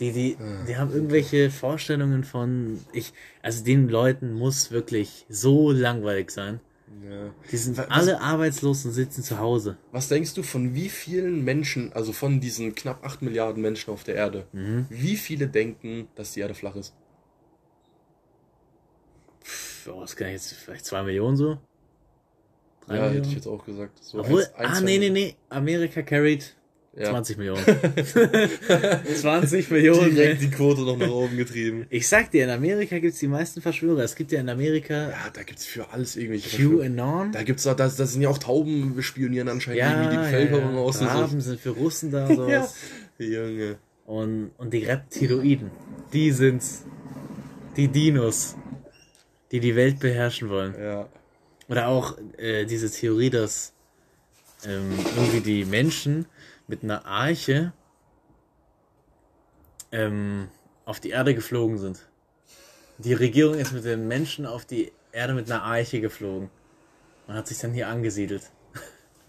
Die, die, Ah, die haben irgendwelche Vorstellungen von, ich, also den Leuten muss wirklich so langweilig sein. Ja. Die sind Was- alle arbeitslos und sitzen zu Hause. Was denkst du, von wie vielen Menschen, also von diesen knapp 8 Milliarden Menschen auf der Erde, Mhm. wie viele denken, dass die Erde flach ist? Pff, oh, das kann ich jetzt vielleicht zwei Millionen so? Drei ja, hätte ich Millionen? jetzt auch gesagt. So Obwohl, eins- ein, ah, nee, nee, Millionen. nee. Amerika carried Ja. 20 Millionen. <laughs> 20 Millionen. Direkt die Quote noch nach oben getrieben. Ich sag dir, in Amerika gibt's die meisten Verschwörer. Es gibt ja in Amerika Ja, da gibt's für alles irgendwelche QAnon. Da gibt's da, da, sind ja auch Tauben spionieren anscheinend Ja, irgendwie die Bevölkerung ja, aus und Raben sind für Russen da und <laughs> so. Ja. sowas. Junge. Und, und die Reptiloiden, die sind's. Die Dinos, die die Welt beherrschen wollen. Ja. Oder auch äh, diese Theorie, dass ähm, irgendwie die Menschen mit einer Arche ähm, auf die Erde geflogen sind. Die Regierung ist mit den Menschen auf die Erde mit einer Arche geflogen und hat sich dann hier angesiedelt.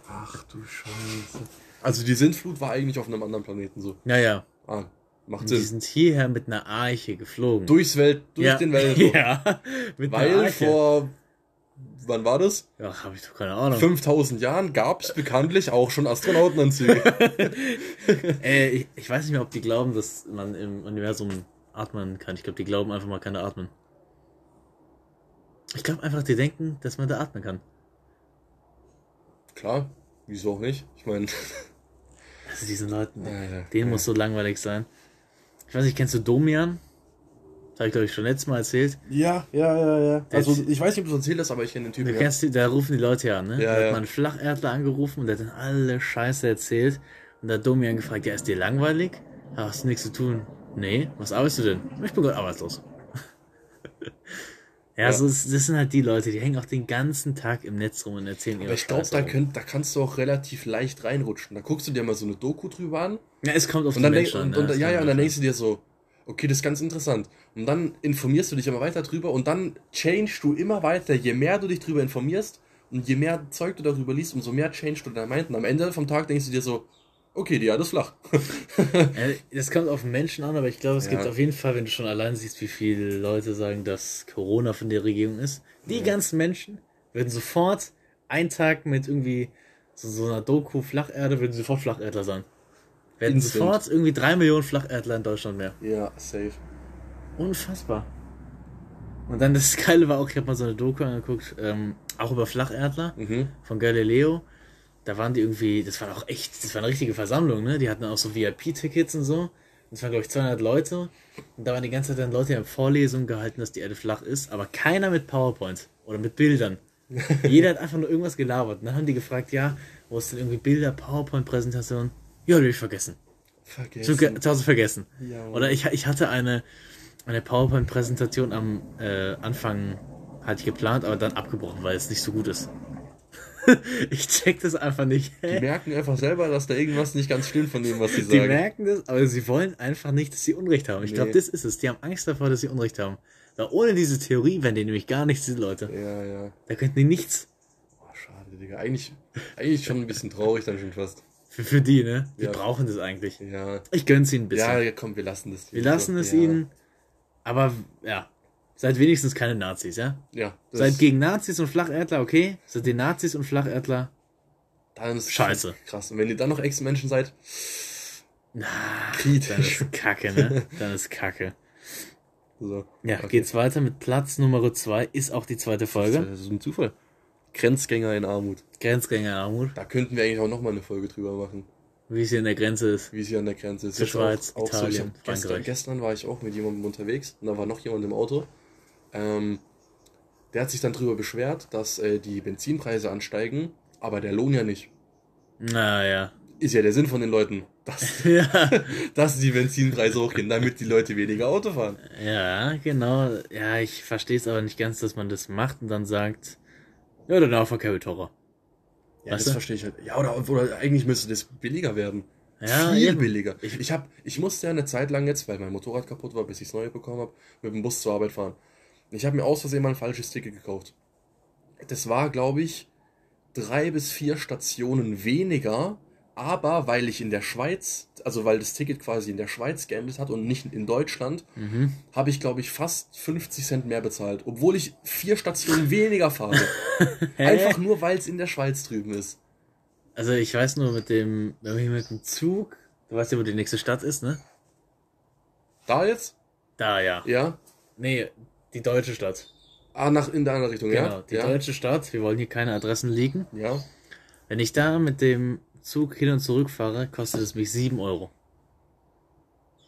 Ach du Scheiße. Also die Sintflut war eigentlich auf einem anderen Planeten so. Naja, Ah, macht die Sinn. sind hierher mit einer Arche geflogen. Durchs Welt, durch ja. den Weltraum. <laughs> Ja, mit einer Weil Arche. vor, wann war das? Ja, habe ich doch keine Ahnung. 5000 Jahren gab es bekanntlich auch schon Astronautenanzüge. <laughs> Äh, ich, ich weiß nicht mehr, ob die glauben, dass man im Universum atmen kann. Ich glaube, die glauben einfach mal kann da atmen. Ich glaube einfach, die denken, dass man da atmen kann. Klar, wieso auch nicht? Ich meine, Also diesen Leuten, Alter, denen ja. muss so langweilig sein. Ich weiß nicht, kennst du Domian? Habe ich, glaube ich, schon letztes Mal erzählt. ja, ja, ja, ja. Also ich weiß nicht, ob du es erzählt hast, aber ich kenne den Du Typen. Ja. kennst da rufen die Leute ja an, ne? Ja, da hat ja. man einen Flacherdler angerufen und der hat dann alle Scheiße erzählt. Und da hat Domian gefragt, ja, ist dir langweilig? Hast du nichts zu tun? Nee, was arbeitest du denn? Ich bin gerade arbeitslos. <laughs> ja, Ja. So ist, das sind halt die Leute, die hängen auch den ganzen Tag im Netz rum und erzählen ihre Aber ich glaube, da, könnt, da kannst du auch relativ leicht reinrutschen. Da guckst du dir mal so eine Doku drüber an Ja, es kommt auf und die dann, Menschen und, an. und, es ja, ja, und dann denkst du dir so, okay, das ist ganz interessant. Und dann informierst du dich immer weiter drüber und dann change du immer weiter, je mehr du dich drüber informierst und je mehr Zeug du darüber liest, umso mehr change du dein Mind. Und am Ende vom Tag denkst du dir so, okay, die Erde ist flach. <laughs> Äh, Das kommt auf den Menschen an, aber ich glaube, es Ja. gibt auf jeden Fall, wenn du schon allein siehst, wie viele Leute sagen, dass Corona von der Regierung ist. Die ganzen Menschen würden sofort einen Tag mit irgendwie so, so einer Doku Flacherde, würden sofort Flacherdler sein. Werden Instant. sofort irgendwie drei Millionen Flacherdler in Deutschland mehr. ja, safe. Unfassbar. Und dann das Geile war auch, ich habe mal so eine Doku angeguckt, ähm, auch über Flacherdler Mhm. von Galileo. Da waren die irgendwie, das war auch echt, das war eine richtige Versammlung, ne? Die hatten auch so VIP-Tickets und so. Das waren, glaube ich, 200 Leute. Und da waren die ganze Zeit dann Leute, die haben Vorlesungen gehalten, dass die Erde flach ist, aber keiner mit PowerPoint oder mit Bildern. <laughs> Jeder hat einfach nur irgendwas gelabert. Und dann haben die gefragt, ja, wo ist denn irgendwie Bilder, PowerPoint-Präsentation? Ja, die hab ich vergessen. Zu, Vergessen. zu Hause vergessen. Ja. Oder ich, ich hatte eine, eine PowerPoint-Präsentation am äh, Anfang, hatte ich geplant, aber dann abgebrochen, weil es nicht so gut ist. <laughs> ich check das einfach nicht. Die merken einfach selber, dass da irgendwas nicht ganz stimmt von dem, was sie Die sagen. merken das, aber sie wollen einfach nicht, dass sie Unrecht haben. Ich glaube, Nee. das ist es. Die haben Angst davor, dass sie Unrecht haben. Weil ohne diese Theorie wären die nämlich gar nichts, diese Leute. Ja, ja. Da könnten die nichts Oh, schade, Digga. Eigentlich, eigentlich schon ein bisschen traurig dann schon fast. für, für die, ne? Die Ja. brauchen das eigentlich. Ja. Ich gönn's ihnen ein bisschen. Ja, ja, komm, wir lassen das. Wir lassen es ja. ihnen, aber ja, seid wenigstens keine Nazis, ja? Ja. Seid gegen Nazis und Flacherdler, okay? Seid ihr Nazis und Flacherdler? Dann ist Scheiße. Krass. Und wenn ihr dann noch Ex-Menschen seid, Na, dann ist Kacke, ne? <laughs> Dann ist Kacke. so. Ja, Okay. geht's weiter mit Platz Nummer zwei ist auch die zweite Folge. Das ist ein Zufall. Grenzgänger in Armut. Grenzgänger Armut. Da könnten wir eigentlich auch nochmal eine Folge drüber machen, Wie es hier in der Grenze ist. wie es hier an der Grenze ist. Zur Schweiz, ich Italien, hab gestern, gestern war ich auch mit jemandem unterwegs und da war noch jemand im Auto. Ähm, der hat sich dann drüber beschwert, dass äh, die Benzinpreise ansteigen, aber der Lohn ja nicht. Naja. Ist ja der Sinn von den Leuten, dass, <laughs> <laughs> Ja, dass die Benzinpreise hochgehen, damit die Leute weniger Auto fahren. ja, genau. Ja, ich verstehe es aber nicht ganz, dass man das macht und dann sagt, ja, dann auch verkehrt teurer. Ja, Weißt das du? verstehe ich halt. Ja, oder, oder eigentlich müsste das billiger werden. Ja, Viel eben. billiger. Ich, ich, hab, ich musste ja eine Zeit lang jetzt, weil mein Motorrad kaputt war, bis ich es neu bekommen habe, mit dem Bus zur Arbeit fahren. Ich habe mir aus Versehen mal ein falsches Ticket gekauft. Das war, glaube ich, drei bis vier Stationen weniger, aber weil ich in der Schweiz, also weil das Ticket quasi in der Schweiz geendet hat und nicht in Deutschland, Mhm. habe ich, glaube ich, fast 50 Cent mehr bezahlt, obwohl ich vier Stationen weniger fahre. <laughs> Einfach nur, weil es in der Schweiz drüben ist. Also ich weiß nur mit dem, mit dem Zug, du weißt ja, wo die nächste Stadt ist, ne? Da jetzt? Da, ja. Ja. Nee, die deutsche Stadt. Ah, nach in der anderen Richtung, Genau, ja? die ja. deutsche Stadt. Wir wollen hier keine Adressen liegen. Ja. Wenn ich da mit dem Zug hin und zurück fahre, kostet es mich 7 Euro.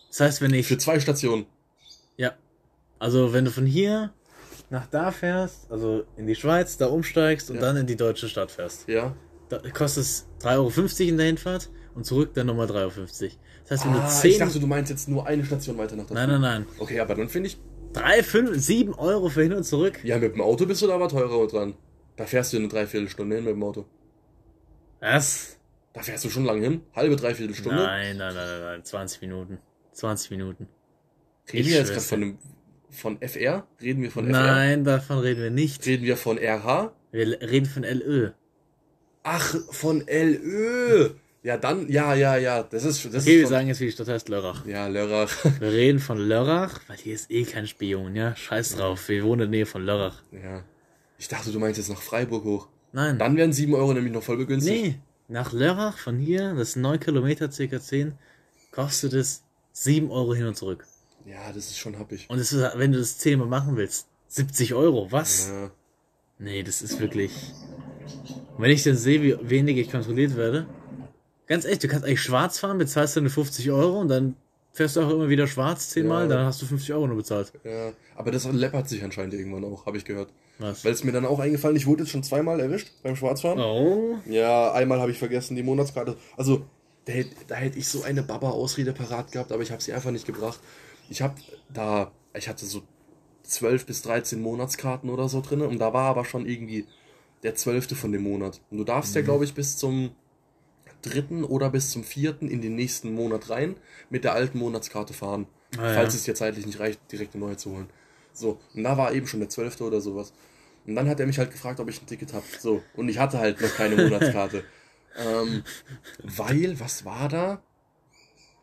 Das heißt, wenn ich. Für zwei Stationen. Ja. Also, wenn du von hier nach da fährst, also in die Schweiz, da umsteigst und Ja. dann in die deutsche Stadt fährst, Ja. da kostet es 3,50 Euro in der Hinfahrt und zurück dann nochmal 3,50 Euro. Das heißt, wenn Ah, du ich 10. dachte, du meinst jetzt nur eine Station weiter nach nein, nein, nein. Okay, aber dann finde ich, 3, 5, 7 Euro für hin und zurück. ja, mit dem Auto bist du da aber teurer dran. Da fährst du eine Dreiviertelstunde hin mit dem Auto. Was? Da fährst du schon lang hin. Halbe, dreiviertel Stunde. Nein, nein, nein, nein, nein. 20 Minuten. 20 Minuten. Reden Ich wir jetzt gerade von, dem- von FR? Reden wir von FR? Nein, davon reden wir nicht. Reden wir von RH? Wir reden von LÖ. Ach, von LÖ. Ja, dann, ja, ja, ja. Das ist, das Okay, ist wir sagen jetzt, wie die Stadt heißt, Lörrach. Ja, Lörrach. <laughs> Wir reden von Lörrach, weil hier ist eh kein Spion, ja? Scheiß drauf, wir wohnen in der Nähe von Lörrach. ja. Ich dachte, du meinst jetzt nach Freiburg hoch. Nein. Dann wären 7 Euro nämlich noch voll begünstigt. nee, nach Lörrach von hier, das sind 9 Kilometer, circa 10, kostet es 7 Euro hin und zurück. Ja, das ist schon happig. Und ist, wenn du das zehnmal machen willst, 70 Euro, was? Ja. Nee, das ist wirklich. Und wenn ich dann sehe, wie wenig ich kontrolliert werde, ganz echt, du kannst eigentlich schwarz fahren, bezahlst dann 50 Euro und dann fährst du auch immer wieder schwarz zehnmal, Ja. dann hast du 50 Euro nur bezahlt. ja. Aber das läppert sich anscheinend irgendwann auch, habe ich gehört. Was? Weil es mir dann auch eingefallen, ich wurde jetzt schon zweimal erwischt beim Schwarzfahren. Oh. Ja, einmal habe ich vergessen, die Monatskarte. Also, da hätte, da hätte ich so eine Baba-Ausrede parat gehabt, aber ich habe sie einfach nicht gebracht. Ich habe da, ich hatte so 12 bis 13 Monatskarten oder so drin und da war aber schon irgendwie der 12. von dem Monat. Und du darfst ja, glaube ich, bis zum dritten oder bis zum vierten in den nächsten Monat rein mit der alten Monatskarte fahren. Ah, ja. falls es dir zeitlich nicht reicht, direkt eine neue zu holen. So, und da war eben schon der 12. oder sowas. Und dann hat er mich halt gefragt, ob ich ein Ticket habe. So, und ich hatte halt noch keine Monatskarte. <laughs> ähm, weil, was war da?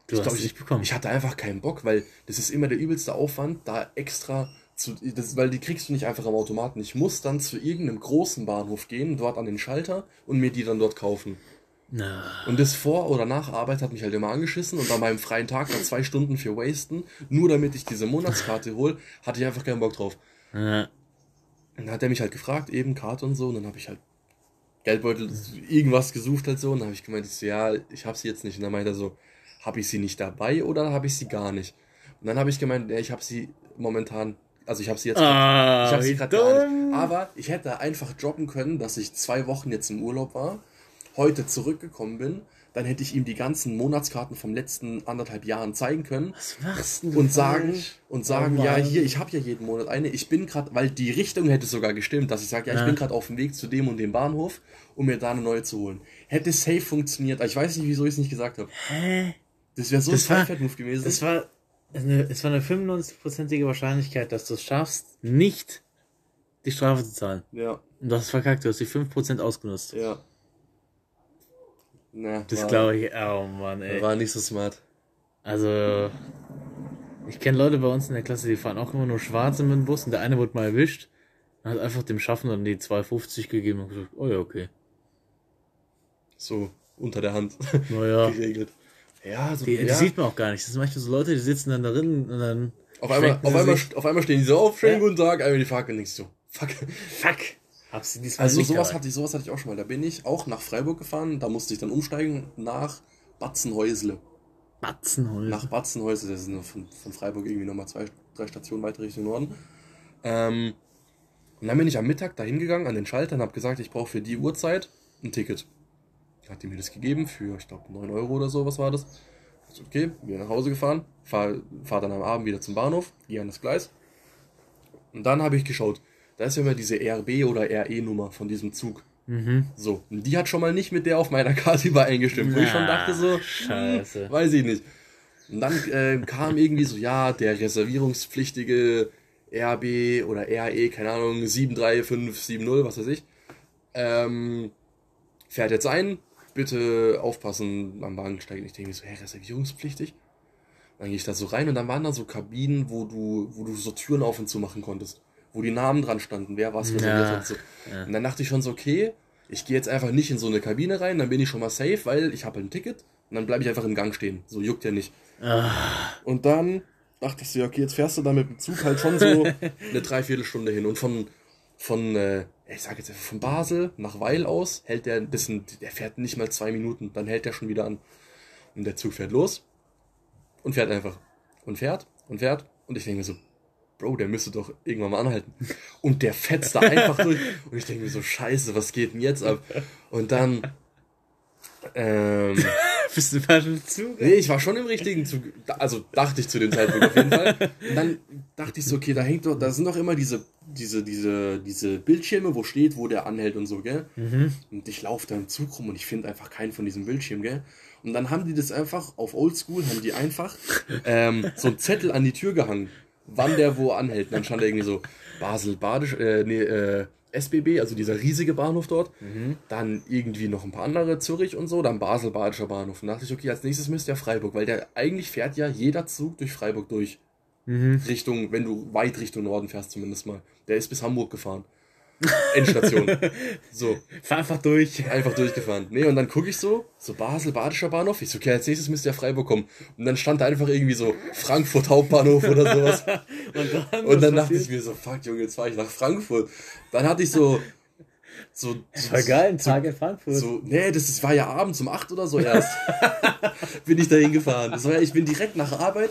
Du hast glaub, es nicht bekommen. Ich hatte einfach keinen Bock, weil das ist immer der übelste Aufwand, da extra zu, das, weil die kriegst du nicht einfach am Automaten. Ich muss dann zu irgendeinem großen Bahnhof gehen, dort an den Schalter und mir die dann dort kaufen. Na, Und das vor oder nach Arbeit hat mich halt immer angeschissen und an meinem freien Tag da zwei Stunden für wasten, nur damit ich diese Monatskarte hol, hatte ich einfach keinen Bock drauf. na, Und dann hat er mich halt gefragt, eben Karte und so, und dann habe ich halt Geldbeutel, irgendwas gesucht halt so, und dann habe ich gemeint, ich so, ja, ich habe sie jetzt nicht. Und dann meinte er so, habe ich sie nicht dabei oder habe ich sie gar nicht? Und dann habe ich gemeint, ja, ich habe sie momentan, also ich habe sie jetzt, Ah, ich habe sie gerade gar nicht. Aber ich hätte einfach droppen können, dass ich zwei Wochen jetzt im Urlaub war, heute zurückgekommen bin, dann hätte ich ihm die ganzen Monatskarten vom letzten anderthalb Jahren zeigen können Was machst du und sagen und sagen, Oh ja, hier, ich habe ja jeden Monat eine. Ich bin gerade, weil die Richtung hätte sogar gestimmt, dass ich sage, ja, ich Ja. bin gerade auf dem Weg zu dem und dem Bahnhof, um mir da eine neue zu holen. Hätte safe funktioniert. Ich weiß nicht, wieso ich es nicht gesagt habe. Hä? Das wäre so Das ein Zeitfett-Move gewesen. Es war eine, es war eine 95-prozentige Wahrscheinlichkeit, dass du es schaffst, nicht die Strafe zu zahlen. ja, Und du hast verkackt, du hast die 5% ausgenutzt. ja. Na, Das war, glaube ich, oh Mann, ey. war nicht so smart. Also, ich kenne Leute bei uns in der Klasse, die fahren auch immer nur schwarz mit dem Bus und der eine wurde mal erwischt und hat einfach dem Schaffner dann die 2,50 gegeben und gesagt, oh ja, okay. So, unter der Hand Naja. <laughs> geregelt. Ja, so, Die, die ja. sieht man auch gar nicht. Das sind manchmal so Leute, die sitzen dann darin und dann. auf, einmal, auf, einmal, auf einmal stehen die so auf, schönen Ja. guten Tag, einmal die Fackel, nichts so. Fuck. Fuck! Also sowas hatte ich, sowas hatte ich auch schon mal. Da bin ich auch nach Freiburg gefahren, da musste ich dann umsteigen nach Batzenhäusle. Batzenhäuser. Nach Batzenhäusle, das ist nur von, von Freiburg irgendwie nochmal zwei, drei Stationen weiter Richtung Norden. Ähm, und dann bin ich am Mittag da hingegangen an den Schalter und habe gesagt, ich brauche für die Uhrzeit ein Ticket. Hat die mir das gegeben für, ich glaube, 9 Euro oder so, was war das? Also okay, wieder nach Hause gefahren, fahr, fahr dann am Abend wieder zum Bahnhof, gehe an das Gleis. Und dann habe ich geschaut, da ist ja immer diese RB oder RE-Nummer von diesem Zug. Mhm. So, und die hat schon mal nicht mit der auf meiner Karte <laughs> übereingestimmt, wo ich schon dachte so, scheiße. hm, weiß ich nicht. Und dann äh, kam irgendwie so, ja, der reservierungspflichtige RB oder RE, keine Ahnung, 73570, was weiß ich, ähm, fährt jetzt ein, bitte aufpassen am Bahnsteig. Ich denke mir so, hä, reservierungspflichtig? Dann gehe ich da so rein und dann waren da so Kabinen, wo du, wo du so Türen auf und zu machen konntest. Wo die Namen dran standen, wer was reserviert Ja, hat. So. ja. Und dann dachte ich schon so, okay, ich gehe jetzt einfach nicht in so eine Kabine rein, dann bin ich schon mal safe, weil ich habe ein Ticket und dann bleibe ich einfach im Gang stehen. So juckt ja nicht. Ah, Und dann dachte ich so, okay, jetzt fährst du da mit dem Zug halt schon so <laughs> eine Dreiviertelstunde hin. Und von, von, äh, ich sag jetzt einfach von Basel nach Weil aus, hält der ein bisschen, der fährt nicht mal zwei Minuten, dann hält der schon wieder an. Und der Zug fährt los und fährt einfach. Und fährt und fährt. Und ich denke so, Bro, der müsste doch irgendwann mal anhalten. Und der fetzt da einfach <laughs> durch. Und ich denke mir so, scheiße, was geht denn jetzt ab? Und dann, ähm, <laughs> Bist du im falschen Zug? Nee, ich war schon im richtigen Zug. Also dachte ich zu dem Zeitpunkt auf jeden Fall. Und dann dachte ich so, okay, da hängt doch, da sind doch immer diese, diese, diese, diese Bildschirme, wo steht, wo der anhält und so, gell? Mhm. Und ich laufe da im Zug rum und ich finde einfach keinen von diesen Bildschirmen, gell? Und dann haben die das einfach auf Oldschool, haben die einfach ähm, so einen Zettel an die Tür gehangen, wann der wo anhält. Und dann stand da irgendwie so Basel, Badisch, äh, nee, äh, SBB, also dieser riesige Bahnhof dort. Dann irgendwie noch ein paar andere, Zürich und so, dann Basel, Badischer Bahnhof. Und dachte ich, okay, als nächstes müsste ja Freiburg, weil der eigentlich fährt ja jeder Zug durch Freiburg durch. Richtung, wenn du weit Richtung Norden fährst, zumindest mal. Der ist bis Hamburg gefahren. Endstation. so, Fahr einfach durch. einfach durchgefahren. Nee, und dann gucke ich so, so Basel, Badischer Bahnhof. Ich so, okay, als nächstes müsste ja Freiburg kommen. Und dann stand da einfach irgendwie so Frankfurt Hauptbahnhof oder sowas. <laughs> Und dann, Und dann dachte ich mir so, fuck Junge, jetzt fahre ich nach Frankfurt. Dann hatte ich so, so, Das war geil, ein Tag in Frankfurt. so, nee, das ist, war ja abends um 8 oder so erst. <laughs> bin ich da hingefahren. Das war ja, ich bin direkt nach Arbeit,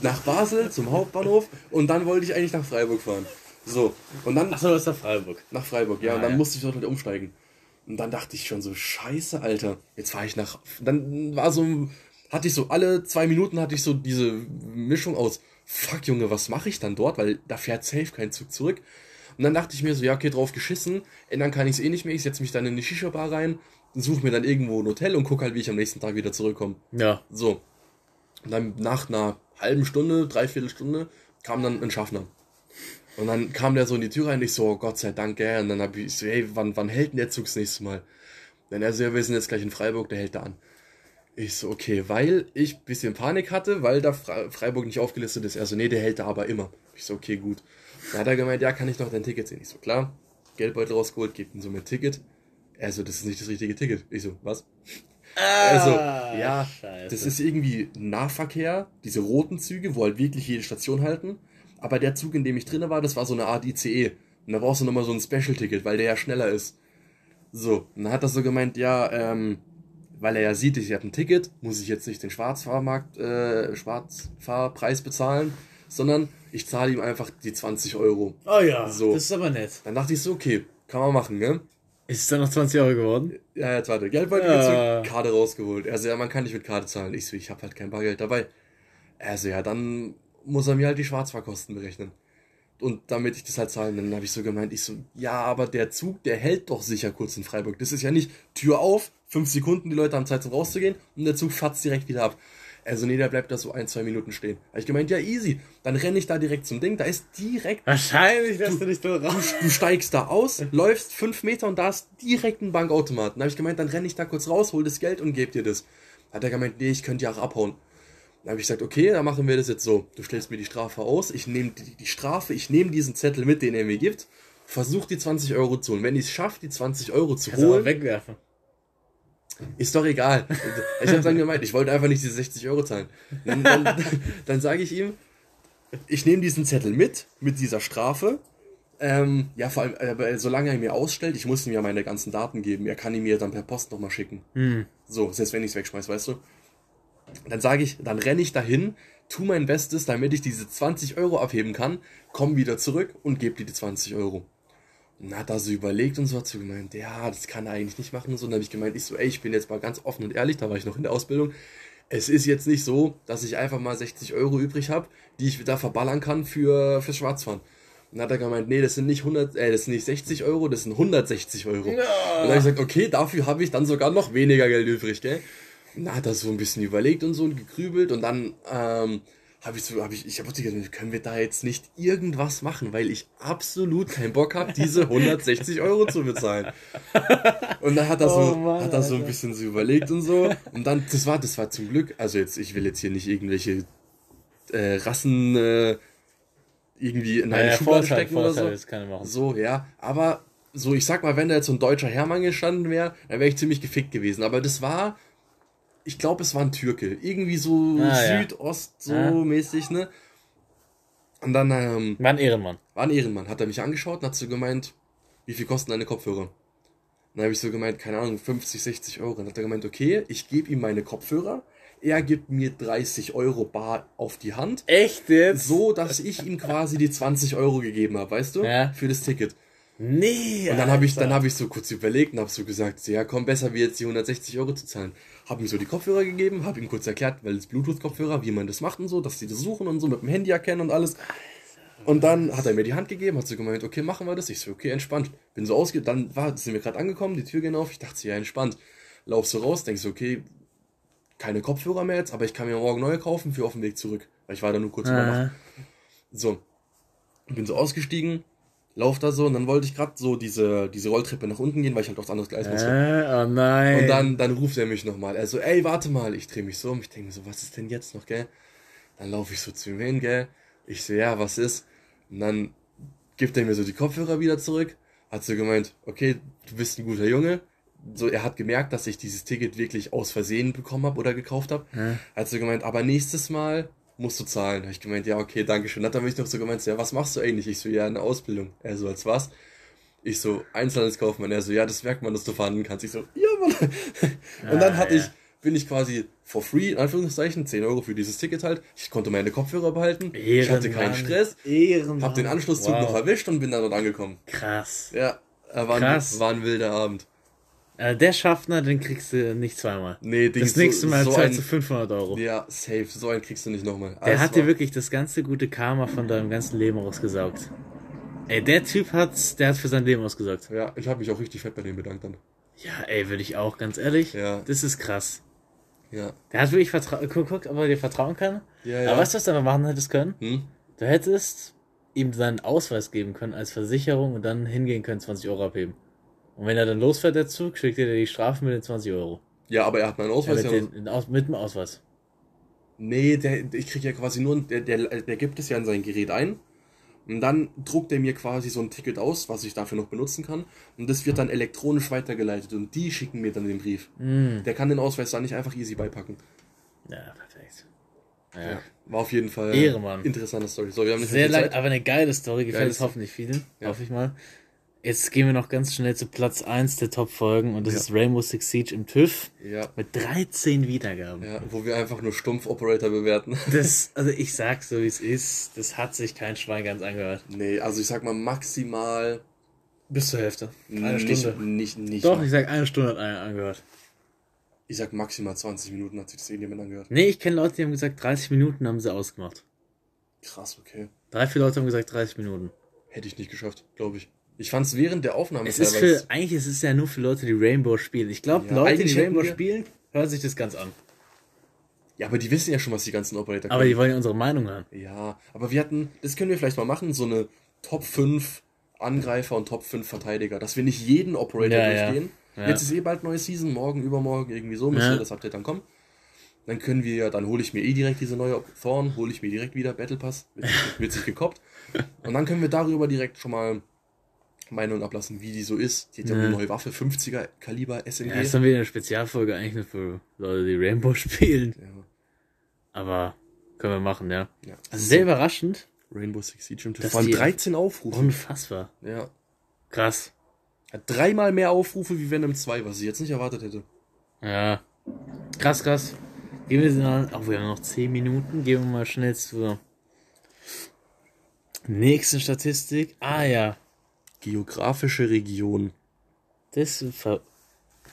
nach Basel zum Hauptbahnhof und dann wollte ich eigentlich nach Freiburg fahren. So, und dann Achso, das ist doch Freiburg. nach Freiburg, ja, Ah, und dann ja. musste ich dort halt umsteigen. Und dann dachte ich schon so, scheiße, Alter, jetzt fahre ich nach, dann war so, hatte ich so, alle zwei Minuten hatte ich so diese Mischung aus, fuck Junge, was mache ich dann dort, weil da fährt safe kein Zug zurück. Und dann dachte ich mir so, ja, okay, drauf geschissen, ändern kann ich es eh nicht mehr, ich setze mich dann in die Shisha-Bar rein, suche mir dann irgendwo ein Hotel und gucke halt, wie ich am nächsten Tag wieder zurückkomme. Ja. So. Und dann nach einer halben Stunde, dreiviertel Stunde, kam dann ein Schaffner. Und dann kam der so in die Tür rein, ich so, oh Gott sei Dank, gell. Und dann hab ich so, hey, wann, wann hält denn der Zug das nächste Mal? Dann er so, ja, wir sind jetzt gleich in Freiburg, der hält da an. Ich so, okay, weil ich ein bisschen Panik hatte, weil da Fre- Freiburg nicht aufgelistet ist. Er so, nee, der hält da aber immer. Ich so, okay, gut. Dann hat er gemeint, ja, kann ich noch dein Ticket sehen? Ich so, klar. Geldbeutel rausgeholt, gibt ihm so mein Ticket. Er so, das ist nicht das richtige Ticket. Ich so, was? Also, ja, Ah, scheiße. das ist irgendwie Nahverkehr, diese roten Züge, wo halt wirklich jede Station halten. Aber der Zug, in dem ich drinne war, das war so eine Art ICE. Und da brauchst du nochmal so ein Special-Ticket, weil der ja schneller ist. So, und dann hat er so gemeint, ja, ähm, weil er ja sieht, ich habe ein Ticket, muss ich jetzt nicht den Schwarzfahrmarkt, äh, Schwarzfahrpreis bezahlen, sondern ich zahle ihm einfach die 20 Euro. Oh ja, So. das ist aber nett. Dann dachte ich so, okay, kann man machen, ne? Ist es dann noch 20 Euro geworden? Ja, jetzt warte. Geldbeutel Ja. gezückt, Karte rausgeholt. Also ja, man kann nicht mit Karte zahlen. Ich so, ich habe halt kein Bargeld dabei. Also ja, dann muss er mir halt die Schwarzfahrkosten berechnen. Und damit ich das halt zahlen, dann habe ich so gemeint, ich so, ja, aber der Zug, der hält doch sicher kurz in Freiburg. Das ist ja nicht Tür auf, fünf Sekunden, die Leute haben Zeit zum rauszugehen und der Zug fatzt direkt wieder ab. Also nee, der bleibt da so ein, zwei Minuten stehen. Habe ich gemeint, ja easy. Dann renne ich da direkt zum Ding, da ist direkt Wahrscheinlich wärst du nicht so raus. Du steigst da aus, <laughs> läufst fünf Meter und da ist direkt ein Bankautomat. Dann habe ich gemeint, dann renne ich da kurz raus, hol das Geld und gebe dir das. Hat er gemeint, nee, ich könnte ja auch abhauen. Dann habe ich gesagt, okay, dann machen wir das jetzt so. Du stellst mir die Strafe aus, ich nehme die, die Strafe, ich nehme diesen Zettel mit, den er mir gibt, versuch die 20 Euro zu holen. Wenn ich es schaffe, die 20 Euro zu Kannst aber holen, wegwerfen. ist doch egal. Ich habe dann gemeint, ich wollte einfach nicht diese 60 Euro zahlen. Dann, dann, <laughs> dann sage ich ihm, ich nehme diesen Zettel mit, mit dieser Strafe. Ähm, ja, vor allem, aber solange er mir ausstellt, ich muss ihm ja meine ganzen Daten geben. Er kann ihn mir dann per Post nochmal schicken. Hm. So, selbst wenn ich es wegschmeiß, weißt du? Dann sage ich, dann renne ich dahin, tu mein Bestes, damit ich diese 20 Euro abheben kann, komm wieder zurück und gebe dir die 20 Euro. Und dann hat er so überlegt und so hat so gemeint, ja, das kann er eigentlich nicht machen und so. Dann habe ich gemeint, ich so, ey, ich bin jetzt mal ganz offen und ehrlich, da war ich noch in der Ausbildung. Es ist jetzt nicht so, dass ich einfach mal 60 Euro übrig habe, die ich da verballern kann für, für Schwarzfahren. Und dann hat er gemeint, nee, das sind nicht 100, äh, das sind nicht 60 Euro, das sind 160 Euro. Und dann habe ich gesagt, okay, dafür habe ich dann sogar noch weniger Geld übrig, gell? Hat er so ein bisschen überlegt und so und gegrübelt und dann ähm, habe ich so, habe ich, ich habe gesagt, können wir da jetzt nicht irgendwas machen, weil ich absolut keinen Bock habe, diese <laughs> 160 Euro zu bezahlen. Und dann hat er so, Oh Mann, hat er so ein bisschen so überlegt und so. Und dann, das war, das war zum Glück, also jetzt, ich will jetzt hier nicht irgendwelche äh, Rassen äh, irgendwie in eine Naja, Schublade Vorteil, stecken oder so. das kann machen. So, ja. Aber so, ich sag mal, wenn da jetzt so ein deutscher Hermann gestanden wäre, dann wäre ich ziemlich gefickt gewesen. Aber das war, ich glaube, es war ein Türke. Irgendwie so Ah, ja. Südost, so Ah. mäßig, ne? Und dann, ähm, War ein Ehrenmann. war ein Ehrenmann, hat er mich angeschaut und hat so gemeint, wie viel kosten deine Kopfhörer? Und dann habe ich so gemeint, keine Ahnung, 50, 60 Euro. Dann hat er gemeint, okay, ich gebe ihm meine Kopfhörer, er gibt mir 30 Euro bar auf die Hand, Echt jetzt? so dass ich ihm quasi die 20 Euro gegeben habe, weißt du? Ja. Für das Ticket. Nee. Und dann habe ich, dann habe ich so kurz überlegt und habe so gesagt, ja komm, besser wie jetzt die 160 Euro zu zahlen. Habe ihm so die Kopfhörer gegeben, habe ihm kurz erklärt, weil es Bluetooth-Kopfhörer, wie man das macht und so, dass die das suchen und so, mit dem Handy erkennen und alles. Und dann hat er mir die Hand gegeben, hat so gemeint, okay, machen wir das. Ich so, okay, entspannt. Bin so ausge... Dann war, sind wir gerade angekommen, die Tür gehen auf. Ich dachte, so, ja, entspannt. Lauf so raus, denk so, okay, keine Kopfhörer mehr jetzt, aber ich kann mir morgen neue kaufen für auf dem Weg zurück. Weil ich war da nur kurz über Nacht. Ah. So. Bin so ausgestiegen, lauf da so und dann wollte ich gerade so diese, diese Rolltreppe nach unten gehen, weil ich halt aufs andere Gleis musste. Äh, oh nein. Und dann, dann ruft er mich nochmal. Er so, ey, warte mal. Ich drehe mich so um. Ich denke mir so, was ist denn jetzt noch, gell? Dann laufe ich so zu ihm hin, gell? Ich so, ja, was ist? Und dann gibt er mir so die Kopfhörer wieder zurück. Hat so gemeint, okay, du bist ein guter Junge. So, er hat gemerkt, dass ich dieses Ticket wirklich aus Versehen bekommen habe oder gekauft habe. Ja. Hat so gemeint, aber nächstes Mal musst du zahlen. Habe ich gemeint, ja, okay, danke schön. Hat er mich noch so gemeint, so, ja, was machst du eigentlich? Ich so, ja, eine Ausbildung. Er so, als was? Ich so, Einzelhandelskaufmann. Er so, ja, das merkt man, dass du verhandeln kannst. Ich so, ja, Mann. <laughs> Und dann Ah, hatte ja. ich, bin ich quasi for free, in Anführungszeichen, 10 Euro für dieses Ticket halt. Ich konnte meine Kopfhörer behalten. Ich hatte keinen Ehrenmann. Stress. Ehrenmann. Hab den Anschlusszug Wow. noch erwischt und bin dann dort angekommen. Krass. Ja, war, ein, Krass. war ein wilder Abend. Äh, der Schaffner, den kriegst du nicht zweimal. Nee, Ding, Das nächste Mal so zahlst ein, du 500 Euro. Ja, safe. So einen kriegst du nicht nochmal. Der hat dir wirklich das ganze gute Karma von deinem ganzen Leben rausgesaugt. Ey, der Typ hat's, der hat für sein Leben ausgesaugt. Ja, ich habe mich auch richtig fett bei dem bedankt dann. Ja, ey, würde ich auch, ganz ehrlich. Ja. Das ist krass. Ja. Der hat wirklich vertraut, guck, guck, ob er dir vertrauen kann. Ja, ja. Aber weißt du, was du aber machen hättest können? Hm? Du hättest ihm seinen Ausweis geben können als Versicherung und dann hingehen können, 20 Euro abheben. Und wenn er dann losfährt, der Zug, schickt er dir die Strafen mit den 20 Euro. Ja, aber er hat meinen Ja, Ausweis mit, ja. den, aus, mit dem Ausweis. Nee, der, ich krieg ja quasi nur, der, der, der gibt es ja in sein Gerät ein. Und dann druckt er mir quasi so ein Ticket aus, was ich dafür noch benutzen kann. Und das wird dann elektronisch weitergeleitet. Und die schicken mir dann den Brief. Mm. Der kann den Ausweis dann nicht einfach easy beipacken. Ja, perfekt. Ja. Ja. War auf jeden Fall Ehre, Mann. interessante Story. So, wir haben nicht Sehr lang, Zeit. aber eine geile Story, gefällt es hoffentlich vielen, Ja. hoffe ich mal. Jetzt gehen wir noch ganz schnell zu Platz 1 der Top-Folgen und das Ja. ist Rainbow Six Siege im TÜV Ja, mit 13 Wiedergaben. ja, wo wir einfach nur stumpf Operator bewerten. Das, <laughs> also ich sag's so wie es ist, das hat sich kein Schwein ganz angehört. nee, also ich sag mal maximal Bis zur Hälfte. Eine nicht, Stunde. nicht, nicht. Doch, mal. ich sag eine Stunde hat einer angehört. Ich sag maximal 20 Minuten hat sich das irgendjemand angehört. Nee, ich kenne Leute, die haben gesagt, 30 Minuten haben sie ausgemacht. Krass, okay. Drei, vier Leute haben gesagt 30 Minuten. Hätte ich nicht geschafft, glaube ich. Ich fand es während der Aufnahme Es ist für, eigentlich ist es ja nur für Leute, die Rainbow spielen. Ich glaube, Ja, Leute, die Rainbow spielen, hören sich das ganz an. Ja, aber die wissen ja schon, was die ganzen Operator Aber die wollen ja unsere Meinung hören. Ja, aber wir hatten, das können wir vielleicht mal machen, so eine Top 5 Angreifer und Top 5 Verteidiger, dass wir nicht jeden Operator Ja, durchgehen. Ja. Jetzt ist eh bald neue Season, morgen, übermorgen, irgendwie so müsste das Update dann kommen. Dann können wir, ja, dann hole ich mir eh direkt diese neue Thorn, hole ich mir direkt wieder Battle Pass, wird, wird sich gekoppt. <laughs> Und dann können wir darüber direkt schon mal Meinung ablassen, wie die so ist. Die hat ja, eine neue Waffe, 50er Kaliber SMG. Ja, ist dann wieder eine Spezialfolge eigentlich nur für Leute, die Rainbow <laughs> spielen. Ja, Aber können wir machen, ja. ja. Also sehr überraschend. Rainbow Six Siege Dass Das waren die- 13 Aufrufe. Unfassbar. Ja. Krass. Hat dreimal mehr Aufrufe wie Venom 2, was ich jetzt nicht erwartet hätte. Ja. Krass, krass. Gehen wir mal, auch wir haben noch 10 Minuten, gehen wir mal schnell zur nächsten Statistik. Ah ja. Geografische Region. Das ver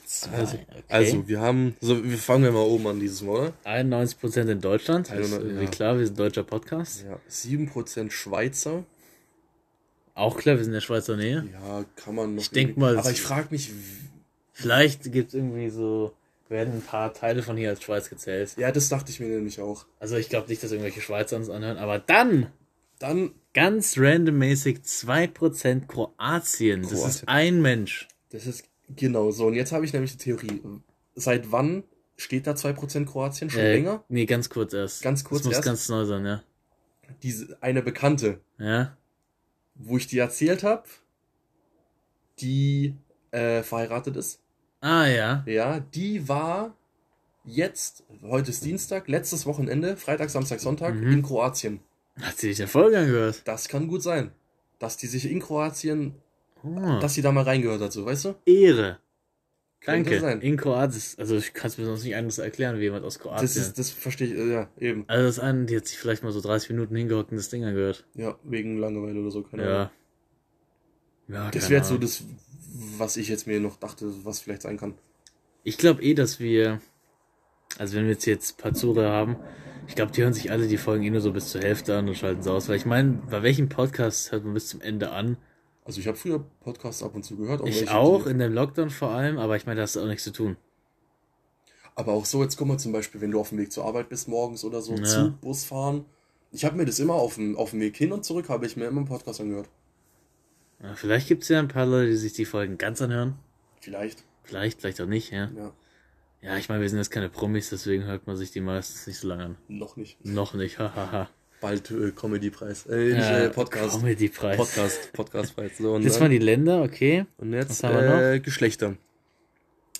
zwei. Also, okay. also wir haben, so, wir fangen wir mal oben an dieses Mal, oder? 91% in Deutschland. Das ist 91, irgendwie ja. klar, wir sind ein deutscher Podcast. Ja, 7% Schweizer. Auch klar, wir sind in der Schweizer Nähe. Ja, kann man noch. Ich denk mal, Aber ich frage mich, Vielleicht gibt es irgendwie so, werden ein paar Teile von hier als Schweiz gezählt. ja, das dachte ich mir nämlich auch. Also ich glaube nicht, dass irgendwelche Schweizer uns anhören, aber dann Dann, ganz randommäßig 2% Kroatien. Das ist ein Mensch. das ist genau so. Und jetzt habe ich nämlich die Theorie. Seit wann steht da 2% Kroatien? Schon Äh, länger? Nee, ganz kurz erst. Ganz kurz das muss erst? ganz neu sein, ja. Diese, eine Bekannte, Ja? wo ich dir erzählt habe, die äh, verheiratet ist. Ah, ja. Ja, die war jetzt, heute ist Dienstag, letztes Wochenende, Freitag, Samstag, Sonntag, Mhm. in Kroatien. Hat sie sich der Folge angehört? Das kann gut sein. Dass die sich in Kroatien, Oh, dass sie da mal reingehört hat, so, weißt du? Ehre. Danke. sein. In Kroatien. Also ich kann es mir sonst nicht anders erklären, wie jemand aus Kroatien. Das ist, das verstehe ich, äh, ja, eben. also das eine, die hat sich vielleicht mal so 30 Minuten hingehockt und das Ding angehört. Ja, wegen Langeweile oder so, keine Ahnung. Ja. Ja, Das wäre jetzt so das, was ich jetzt mir noch dachte, was vielleicht sein kann. Ich glaube eh, dass wir, also wenn wir jetzt jetzt Zuhörer haben, ich glaube, die hören sich alle die Folgen eh nur so bis zur Hälfte an und schalten sie aus. Weil ich meine, bei welchem Podcast hört man bis zum Ende an? Also ich habe früher Podcasts ab und zu gehört. Ich welche, auch, in dem Lockdown vor allem, aber ich meine, da hast du auch nichts zu tun. aber auch so, jetzt guck mal zum Beispiel, wenn du auf dem Weg zur Arbeit bist morgens oder so, Ja. Zug, Bus fahren. Ich habe mir das immer auf dem, auf dem Weg hin und zurück, habe ich mir immer einen Podcast angehört. Ja, vielleicht gibt es ja ein paar Leute, die sich die Folgen ganz anhören. Vielleicht, Vielleicht, vielleicht auch nicht, ja. ja. Ja, ich meine, wir sind jetzt keine Promis, deswegen hört man sich die meistens nicht so lange an. Noch nicht. Noch nicht, hahaha. Bald äh, Comedy-Preis. Äh, nicht, äh, Podcast. Comedy-Preis. Podcast, Podcast-Preis. So, und, Das dann, waren die Länder, okay. und jetzt was haben wir äh, Geschlechter.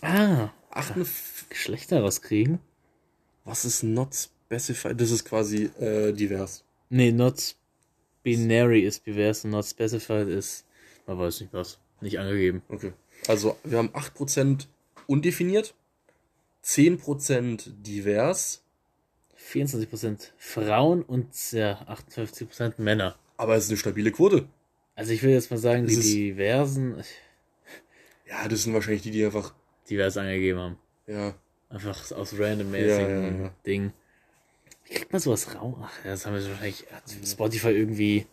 Ah, 58, Geschlechter rauskriegen? was ist not specified? Das ist quasi äh, divers. Nee, not binary ist divers und not specified ist, man weiß nicht was, nicht angegeben. Okay. Also wir haben 8% undefiniert, 10% divers, 24% Frauen und ja, 58% Männer. aber es ist eine stabile Quote. Also ich will jetzt mal sagen, die Das ist- diversen, Ja, das sind wahrscheinlich die, die einfach, divers angegeben haben. ja, Einfach aus randommäßigen Ja, ja, ja. Dingen. Wie kriegt man sowas raus? Ach, ja, das haben wir wahrscheinlich Spotify irgendwie.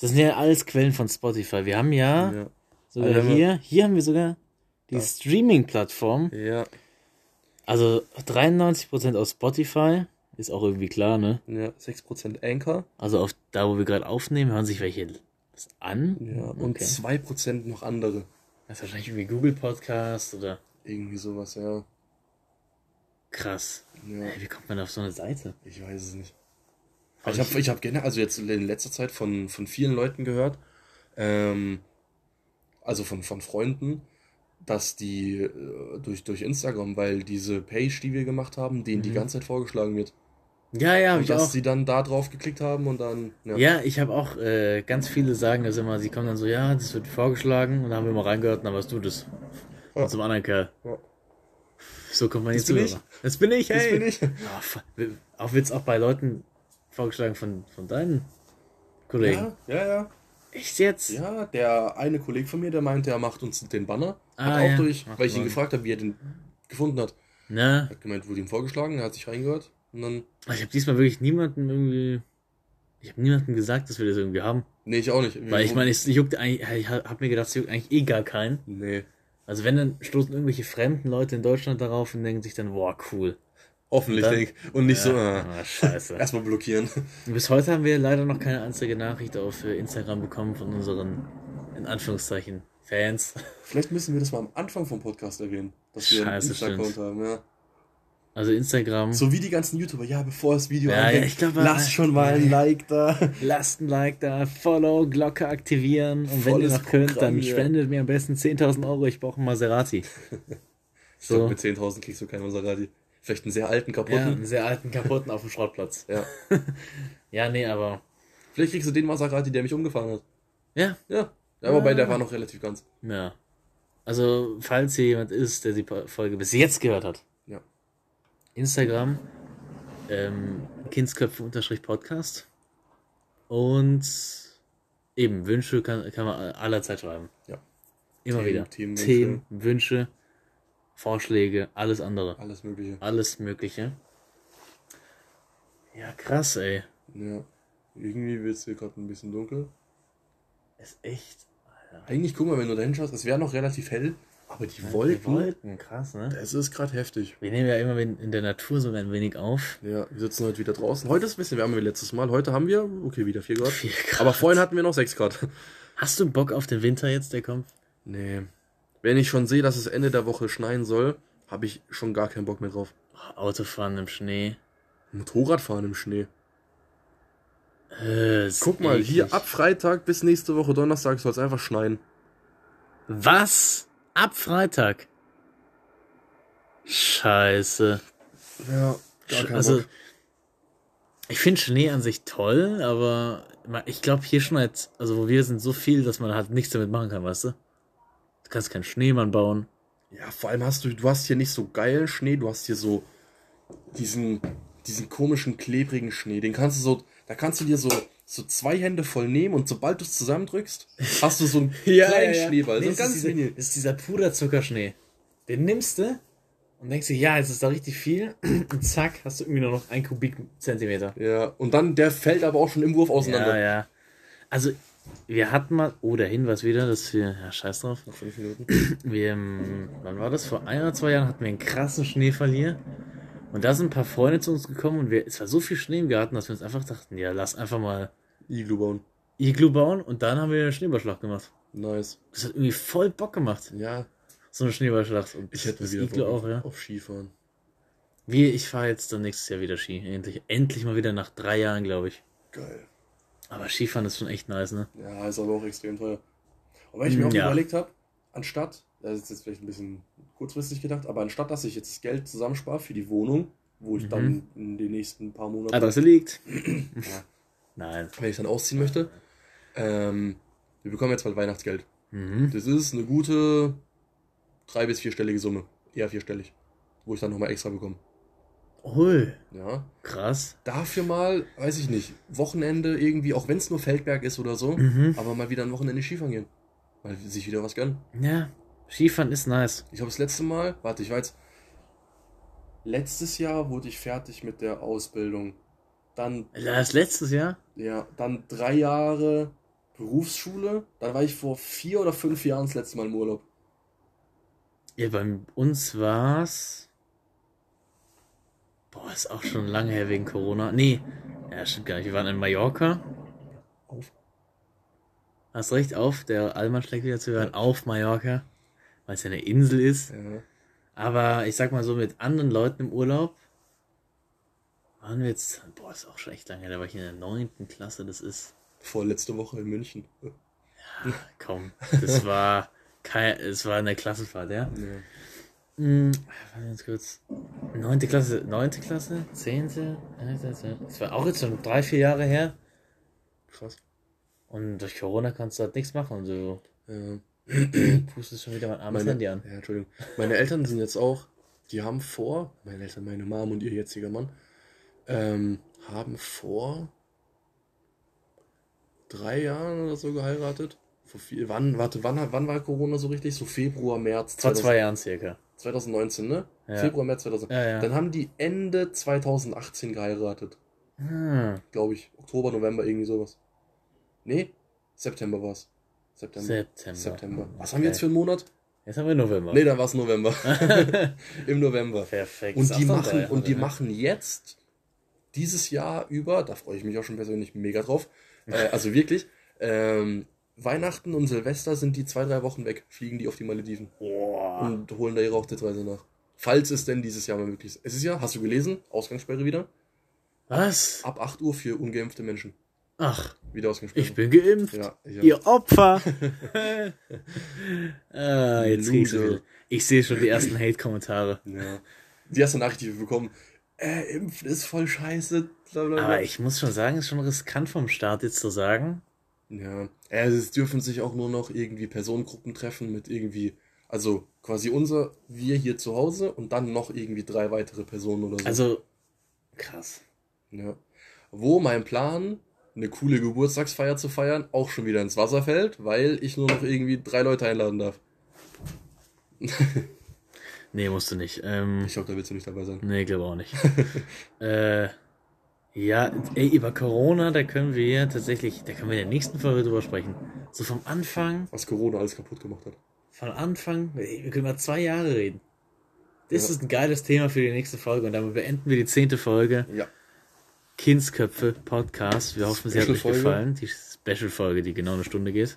Das sind ja alles Quellen von Spotify. Wir haben ja, sogar Also hier, hier haben wir sogar die. Streaming-Plattform. ja, Also 93% aus Spotify, ist auch irgendwie klar, ne? ja, 6% Anchor, Also auf da, wo wir gerade aufnehmen, hören sich welche das an. ja, und 2% noch andere. Das ist wahrscheinlich irgendwie Google Podcast oder Irgendwie sowas, ja. krass. ja. Ey, wie kommt man auf so eine Seite? Ich weiß es nicht. Aber Ich habe ich hab generell, also jetzt in letzter Zeit von, von vielen Leuten gehört, ähm, also von, von Freunden, dass die äh, durch, durch Instagram, weil diese Page, die wir gemacht haben, denen die Mhm. ganze Zeit vorgeschlagen wird. Ja, ja, Und dass auch. sie dann da drauf geklickt haben und dann, ja. Ja, ich habe auch äh, ganz viele sagen das immer, sie kommen dann so, ja, das wird vorgeschlagen und dann haben wir mal reingehört und dann warst du das. Ja. Und zum anderen Kerl. Ja. So kommt man Das jetzt Zuhörer. Das bin ich, Das hey. bin ich. F- auch wird's auch bei Leuten vorgeschlagen von, von deinen Kollegen. Ja, ja, ja. Echt jetzt? Ja, der eine Kollege von mir, der meinte, er macht uns den Banner. Ah, hat auch ja. durch, Macht weil ich ihn gefragt habe, wie er den gefunden hat. Na, Hat gemeint, wurde ihm vorgeschlagen, er hat sich reingehört und dann. ich habe diesmal wirklich niemanden irgendwie. Ich habe niemandem gesagt, dass wir das irgendwie haben. Nee, ich auch nicht. Weil ich meine, es juckt eigentlich, ich hab mir gedacht, es juckt eigentlich eh gar keinen. Nee. Also wenn, dann stoßen irgendwelche fremden Leute in Deutschland darauf und denken sich dann, boah, cool. Hoffentlich, Und dann- denk ich. Und nicht so, äh, Ah, scheiße. <laughs> erstmal blockieren. Bis heute haben wir leider noch keine einzige Nachricht auf äh, Instagram bekommen von unseren, in Anführungszeichen, Fans. <laughs> Vielleicht müssen wir das mal am Anfang vom Podcast erwähnen, dass wir einen Scheiße, Insta-Account stimmt. haben, ja. Also Instagram, So wie die ganzen YouTuber, ja, bevor das Video Ja, anfängt, ja, ich glaube, lasst schon mal ein Like da. lasst ein Like da, Follow, Glocke aktivieren und wenn ihr Volles noch könnt, dann hier. spendet mir am besten 10.000 Euro, ich brauche einen Maserati. <laughs> Ich glaub, So. mit 10.000 kriegst du keinen Maserati. Vielleicht einen sehr alten, Ja, kaputten. einen sehr alten, kaputten auf dem Schrottplatz. Ja. <laughs> Ja, nee, aber, Vielleicht kriegst du den Maserati, der mich umgefahren hat. ja, Ja. Ja, wobei der war noch relativ ganz. ja. Also, falls hier jemand ist, der die Folge bis jetzt gehört hat, Ja. Instagram, ähm, Kindsköpfe-Podcast und eben Wünsche kann, kann man allerzeit schreiben. Ja. Immer Themen, wieder. Themen, Themen, Wünsche, Vorschläge, alles andere. Alles Mögliche. Alles Mögliche. Ja, krass, ey. Ja. Irgendwie wird es hier gerade ein bisschen dunkel. Ist echt. Eigentlich, guck mal, wenn du da hinschaust, es wäre noch relativ hell, aber die Wolken, Die Wolken, krass, ne? es ist gerade heftig. Wir nehmen ja immer in der Natur so ein wenig auf. Ja, wir sitzen heute wieder draußen. Heute ist ein bisschen wärmer wie letztes Mal. Heute haben wir, okay, wieder 4 Grad. Vier Grad. Aber vorhin hatten wir noch 6 Grad. Hast du Bock auf den Winter jetzt, der kommt? Nee. Wenn ich schon sehe, dass es Ende der Woche schneien soll, habe ich schon gar keinen Bock mehr drauf. Autofahren im Schnee. Motorradfahren im Schnee. Äh, Guck mal, eklig. hier ab Freitag bis nächste Woche Donnerstag soll es einfach schneien. Was? Ab Freitag? Scheiße. Ja, also, Ich finde Schnee an sich toll, aber ich glaube hier schon als, also wo wir sind, so viel, dass man halt nichts damit machen kann, weißt du? Kannst keinen Schneemann bauen. Ja, vor allem hast du, du hast hier nicht so geilen Schnee, du hast hier so diesen, diesen komischen, klebrigen Schnee. Den kannst du so, da kannst du dir so, so zwei Hände voll nehmen und sobald du es zusammendrückst, hast du so einen <laughs> Ja, kleinen ja, ja. Schneeball. Nee, so das, ganz ist mini. dieser, das ist dieser Puderzuckerschnee. Den nimmst du und denkst dir, ja, jetzt ist da richtig viel. <clears throat> Und zack, hast du irgendwie nur noch ein Kubikzentimeter. Ja, und dann, der fällt aber auch schon im Wurf auseinander. Ja, ja. Also, wir hatten mal, oh, der Hinweis wieder, dass wir, ja, scheiß drauf. Noch fünf Minuten. Wir, ähm, wann war das? Vor ein oder zwei Jahren hatten wir einen krassen Schneefall Und da sind ein paar Freunde zu uns gekommen und wir, es war so viel Schnee im Garten, dass wir uns einfach dachten, ja, lass einfach mal Iglu bauen. Iglu bauen und dann haben wir eine Schneeballschlacht gemacht. Nice. Das hat irgendwie voll Bock gemacht, Ja, so eine Schneeballschlacht. Und ich hätte das wieder Iglu auch, ja. auf Skifahren. Wie, ich fahre jetzt dann nächstes Jahr wieder Ski. Endlich, endlich mal wieder nach drei Jahren, glaube ich. Geil. Aber Skifahren ist schon echt nice, ne? Ja, ist aber auch extrem teuer. Und weil ich mir auch Ja. überlegt habe, anstatt, das ist jetzt vielleicht ein bisschen kurzfristig gedacht, aber anstatt, dass ich jetzt Geld zusammenspare für die Wohnung, wo ich Mhm. dann in den nächsten paar Monaten, Adresse liegt. <clears throat> Ja. Nein. wenn ich dann ausziehen möchte, ähm, wir bekommen jetzt bald Weihnachtsgeld. Mhm. Das ist eine gute drei- bis vierstellige Summe. Eher vierstellig. Wo ich dann nochmal extra bekomme. Ui, Ja. krass. Dafür mal, weiß ich nicht, Wochenende irgendwie, auch wenn es nur Feldberg ist oder so, Mhm. aber mal wieder ein Wochenende Skifahren gehen. Mal sich wieder was gönnen. Ja, Skifahren ist nice. Ich habe das letzte Mal, warte, ich jetzt. Letztes Jahr wurde ich fertig mit der Ausbildung. Dann, Das letztes Jahr? ja, dann drei Jahre Berufsschule. Dann war ich vor vier oder fünf Jahren das letzte Mal im Urlaub. Ja, bei uns war's. Boah, ist auch schon lange her wegen Corona. Nee, ja, stimmt gar nicht. Wir waren in Mallorca. Auf. Hast recht, auf. Der Allmann schlägt wieder zu hören. Auf Mallorca. Weil es ja eine Insel ist. Ja. Aber ich sag mal so, mit anderen Leuten im Urlaub waren wir jetzt. Boah, ist auch schon echt lange her. Da war ich in der neunten Klasse. Das ist. Vorletzte Woche in München. Kaum. Das war. Kein, es war eine Klassenfahrt, ja? <laughs> Ja. Hm, ganz kurz. Neunte Klasse, neunte Klasse, zehnte. Das war auch jetzt schon drei, vier Jahre her. Krass. Und durch Corona kannst du halt nichts machen. Und du Ja. <clears throat> pustest schon wieder mein armes Meine, Handy an. ja, Entschuldigung. Meine Eltern sind jetzt auch, die haben vor, meine Eltern, meine Mom und ihr jetziger Mann, ähm, haben vor drei Jahren oder so geheiratet. Vor vier, wann, warte, wann, wann war Corona so richtig? So Februar, März Vor zwei Jahren circa. 2019, ne? Ja. Februar, März 2019. Ja, ja. Dann haben die Ende 2018 geheiratet. Hm, Glaube ich. Oktober, November, irgendwie sowas. Nee, September war's. September. September. September. Was Okay. haben wir jetzt für einen Monat? Jetzt haben wir November. Nee, dann war's November. <laughs> <laughs> Im November. Perfekt. Und die machen, und die ne? machen jetzt dieses Jahr über, da freue ich mich auch schon persönlich mega drauf. Äh, also wirklich, ähm, Weihnachten und Silvester sind die zwei, drei Wochen weg, fliegen die auf die Malediven Boah. und holen da ihre Hochzeitsreise nach. Falls es denn dieses Jahr mal möglich ist. Es ist ja, hast du gelesen, Ausgangssperre wieder. Was? Ab 8 Uhr für ungeimpfte Menschen. Ach, Wieder Ausgangssperre. ich bin geimpft. Ja, ich Ihr Opfer. <laughs> <laughs> ah, jetzt kriegst du wieder. Ich sehe schon die ersten Hate-Kommentare. <laughs> ja. Die erste Nachricht, die wir bekommen, äh, Impfen ist voll scheiße. Bla, bla, bla. Aber ich muss schon sagen, ist schon riskant vom Staat jetzt zu sagen. Ja, also es dürfen sich auch nur noch irgendwie Personengruppen treffen mit irgendwie, also quasi unser, wir hier zu Hause und dann noch irgendwie drei weitere Personen oder so. Also, krass. ja. Wo mein Plan, eine coole Geburtstagsfeier zu feiern, auch schon wieder ins Wasser fällt, weil ich nur noch irgendwie drei Leute einladen darf. <laughs> Nee, musst du nicht. Ähm, Ich glaube, da willst du nicht dabei sein. nee, glaube auch nicht. <laughs> äh, ja, ey, über Corona, da können wir tatsächlich, da können wir in der nächsten Folge drüber sprechen. So vom Anfang, Was Corona alles kaputt gemacht hat. von Anfang, ey, wir können mal zwei Jahre reden. Das Ja. ist ein geiles Thema für die nächste Folge und damit beenden wir die zehnte Folge. Ja. Kindsköpfe Podcast. Wir hoffen, sie hat euch gefallen. Die Special-Folge, die genau eine Stunde geht.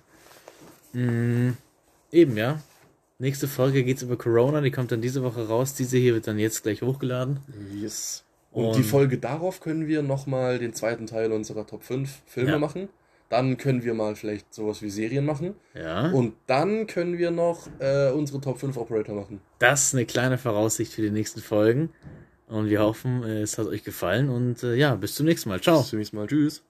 Mm, eben, ja. Nächste Folge geht's über Corona. Die kommt dann diese Woche raus. Diese hier wird dann jetzt gleich hochgeladen. Yes. Und, Und- die Folge darauf können wir nochmal den zweiten Teil unserer Top 5 Filme Ja. machen. Dann können wir mal vielleicht sowas wie Serien machen. Ja. Und dann können wir noch äh, unsere Top 5 Operator machen. das ist eine kleine Voraussicht für die nächsten Folgen. Und wir hoffen, es hat euch gefallen und äh, ja, bis zum nächsten Mal. Ciao. Bis zum nächsten Mal. Tschüss.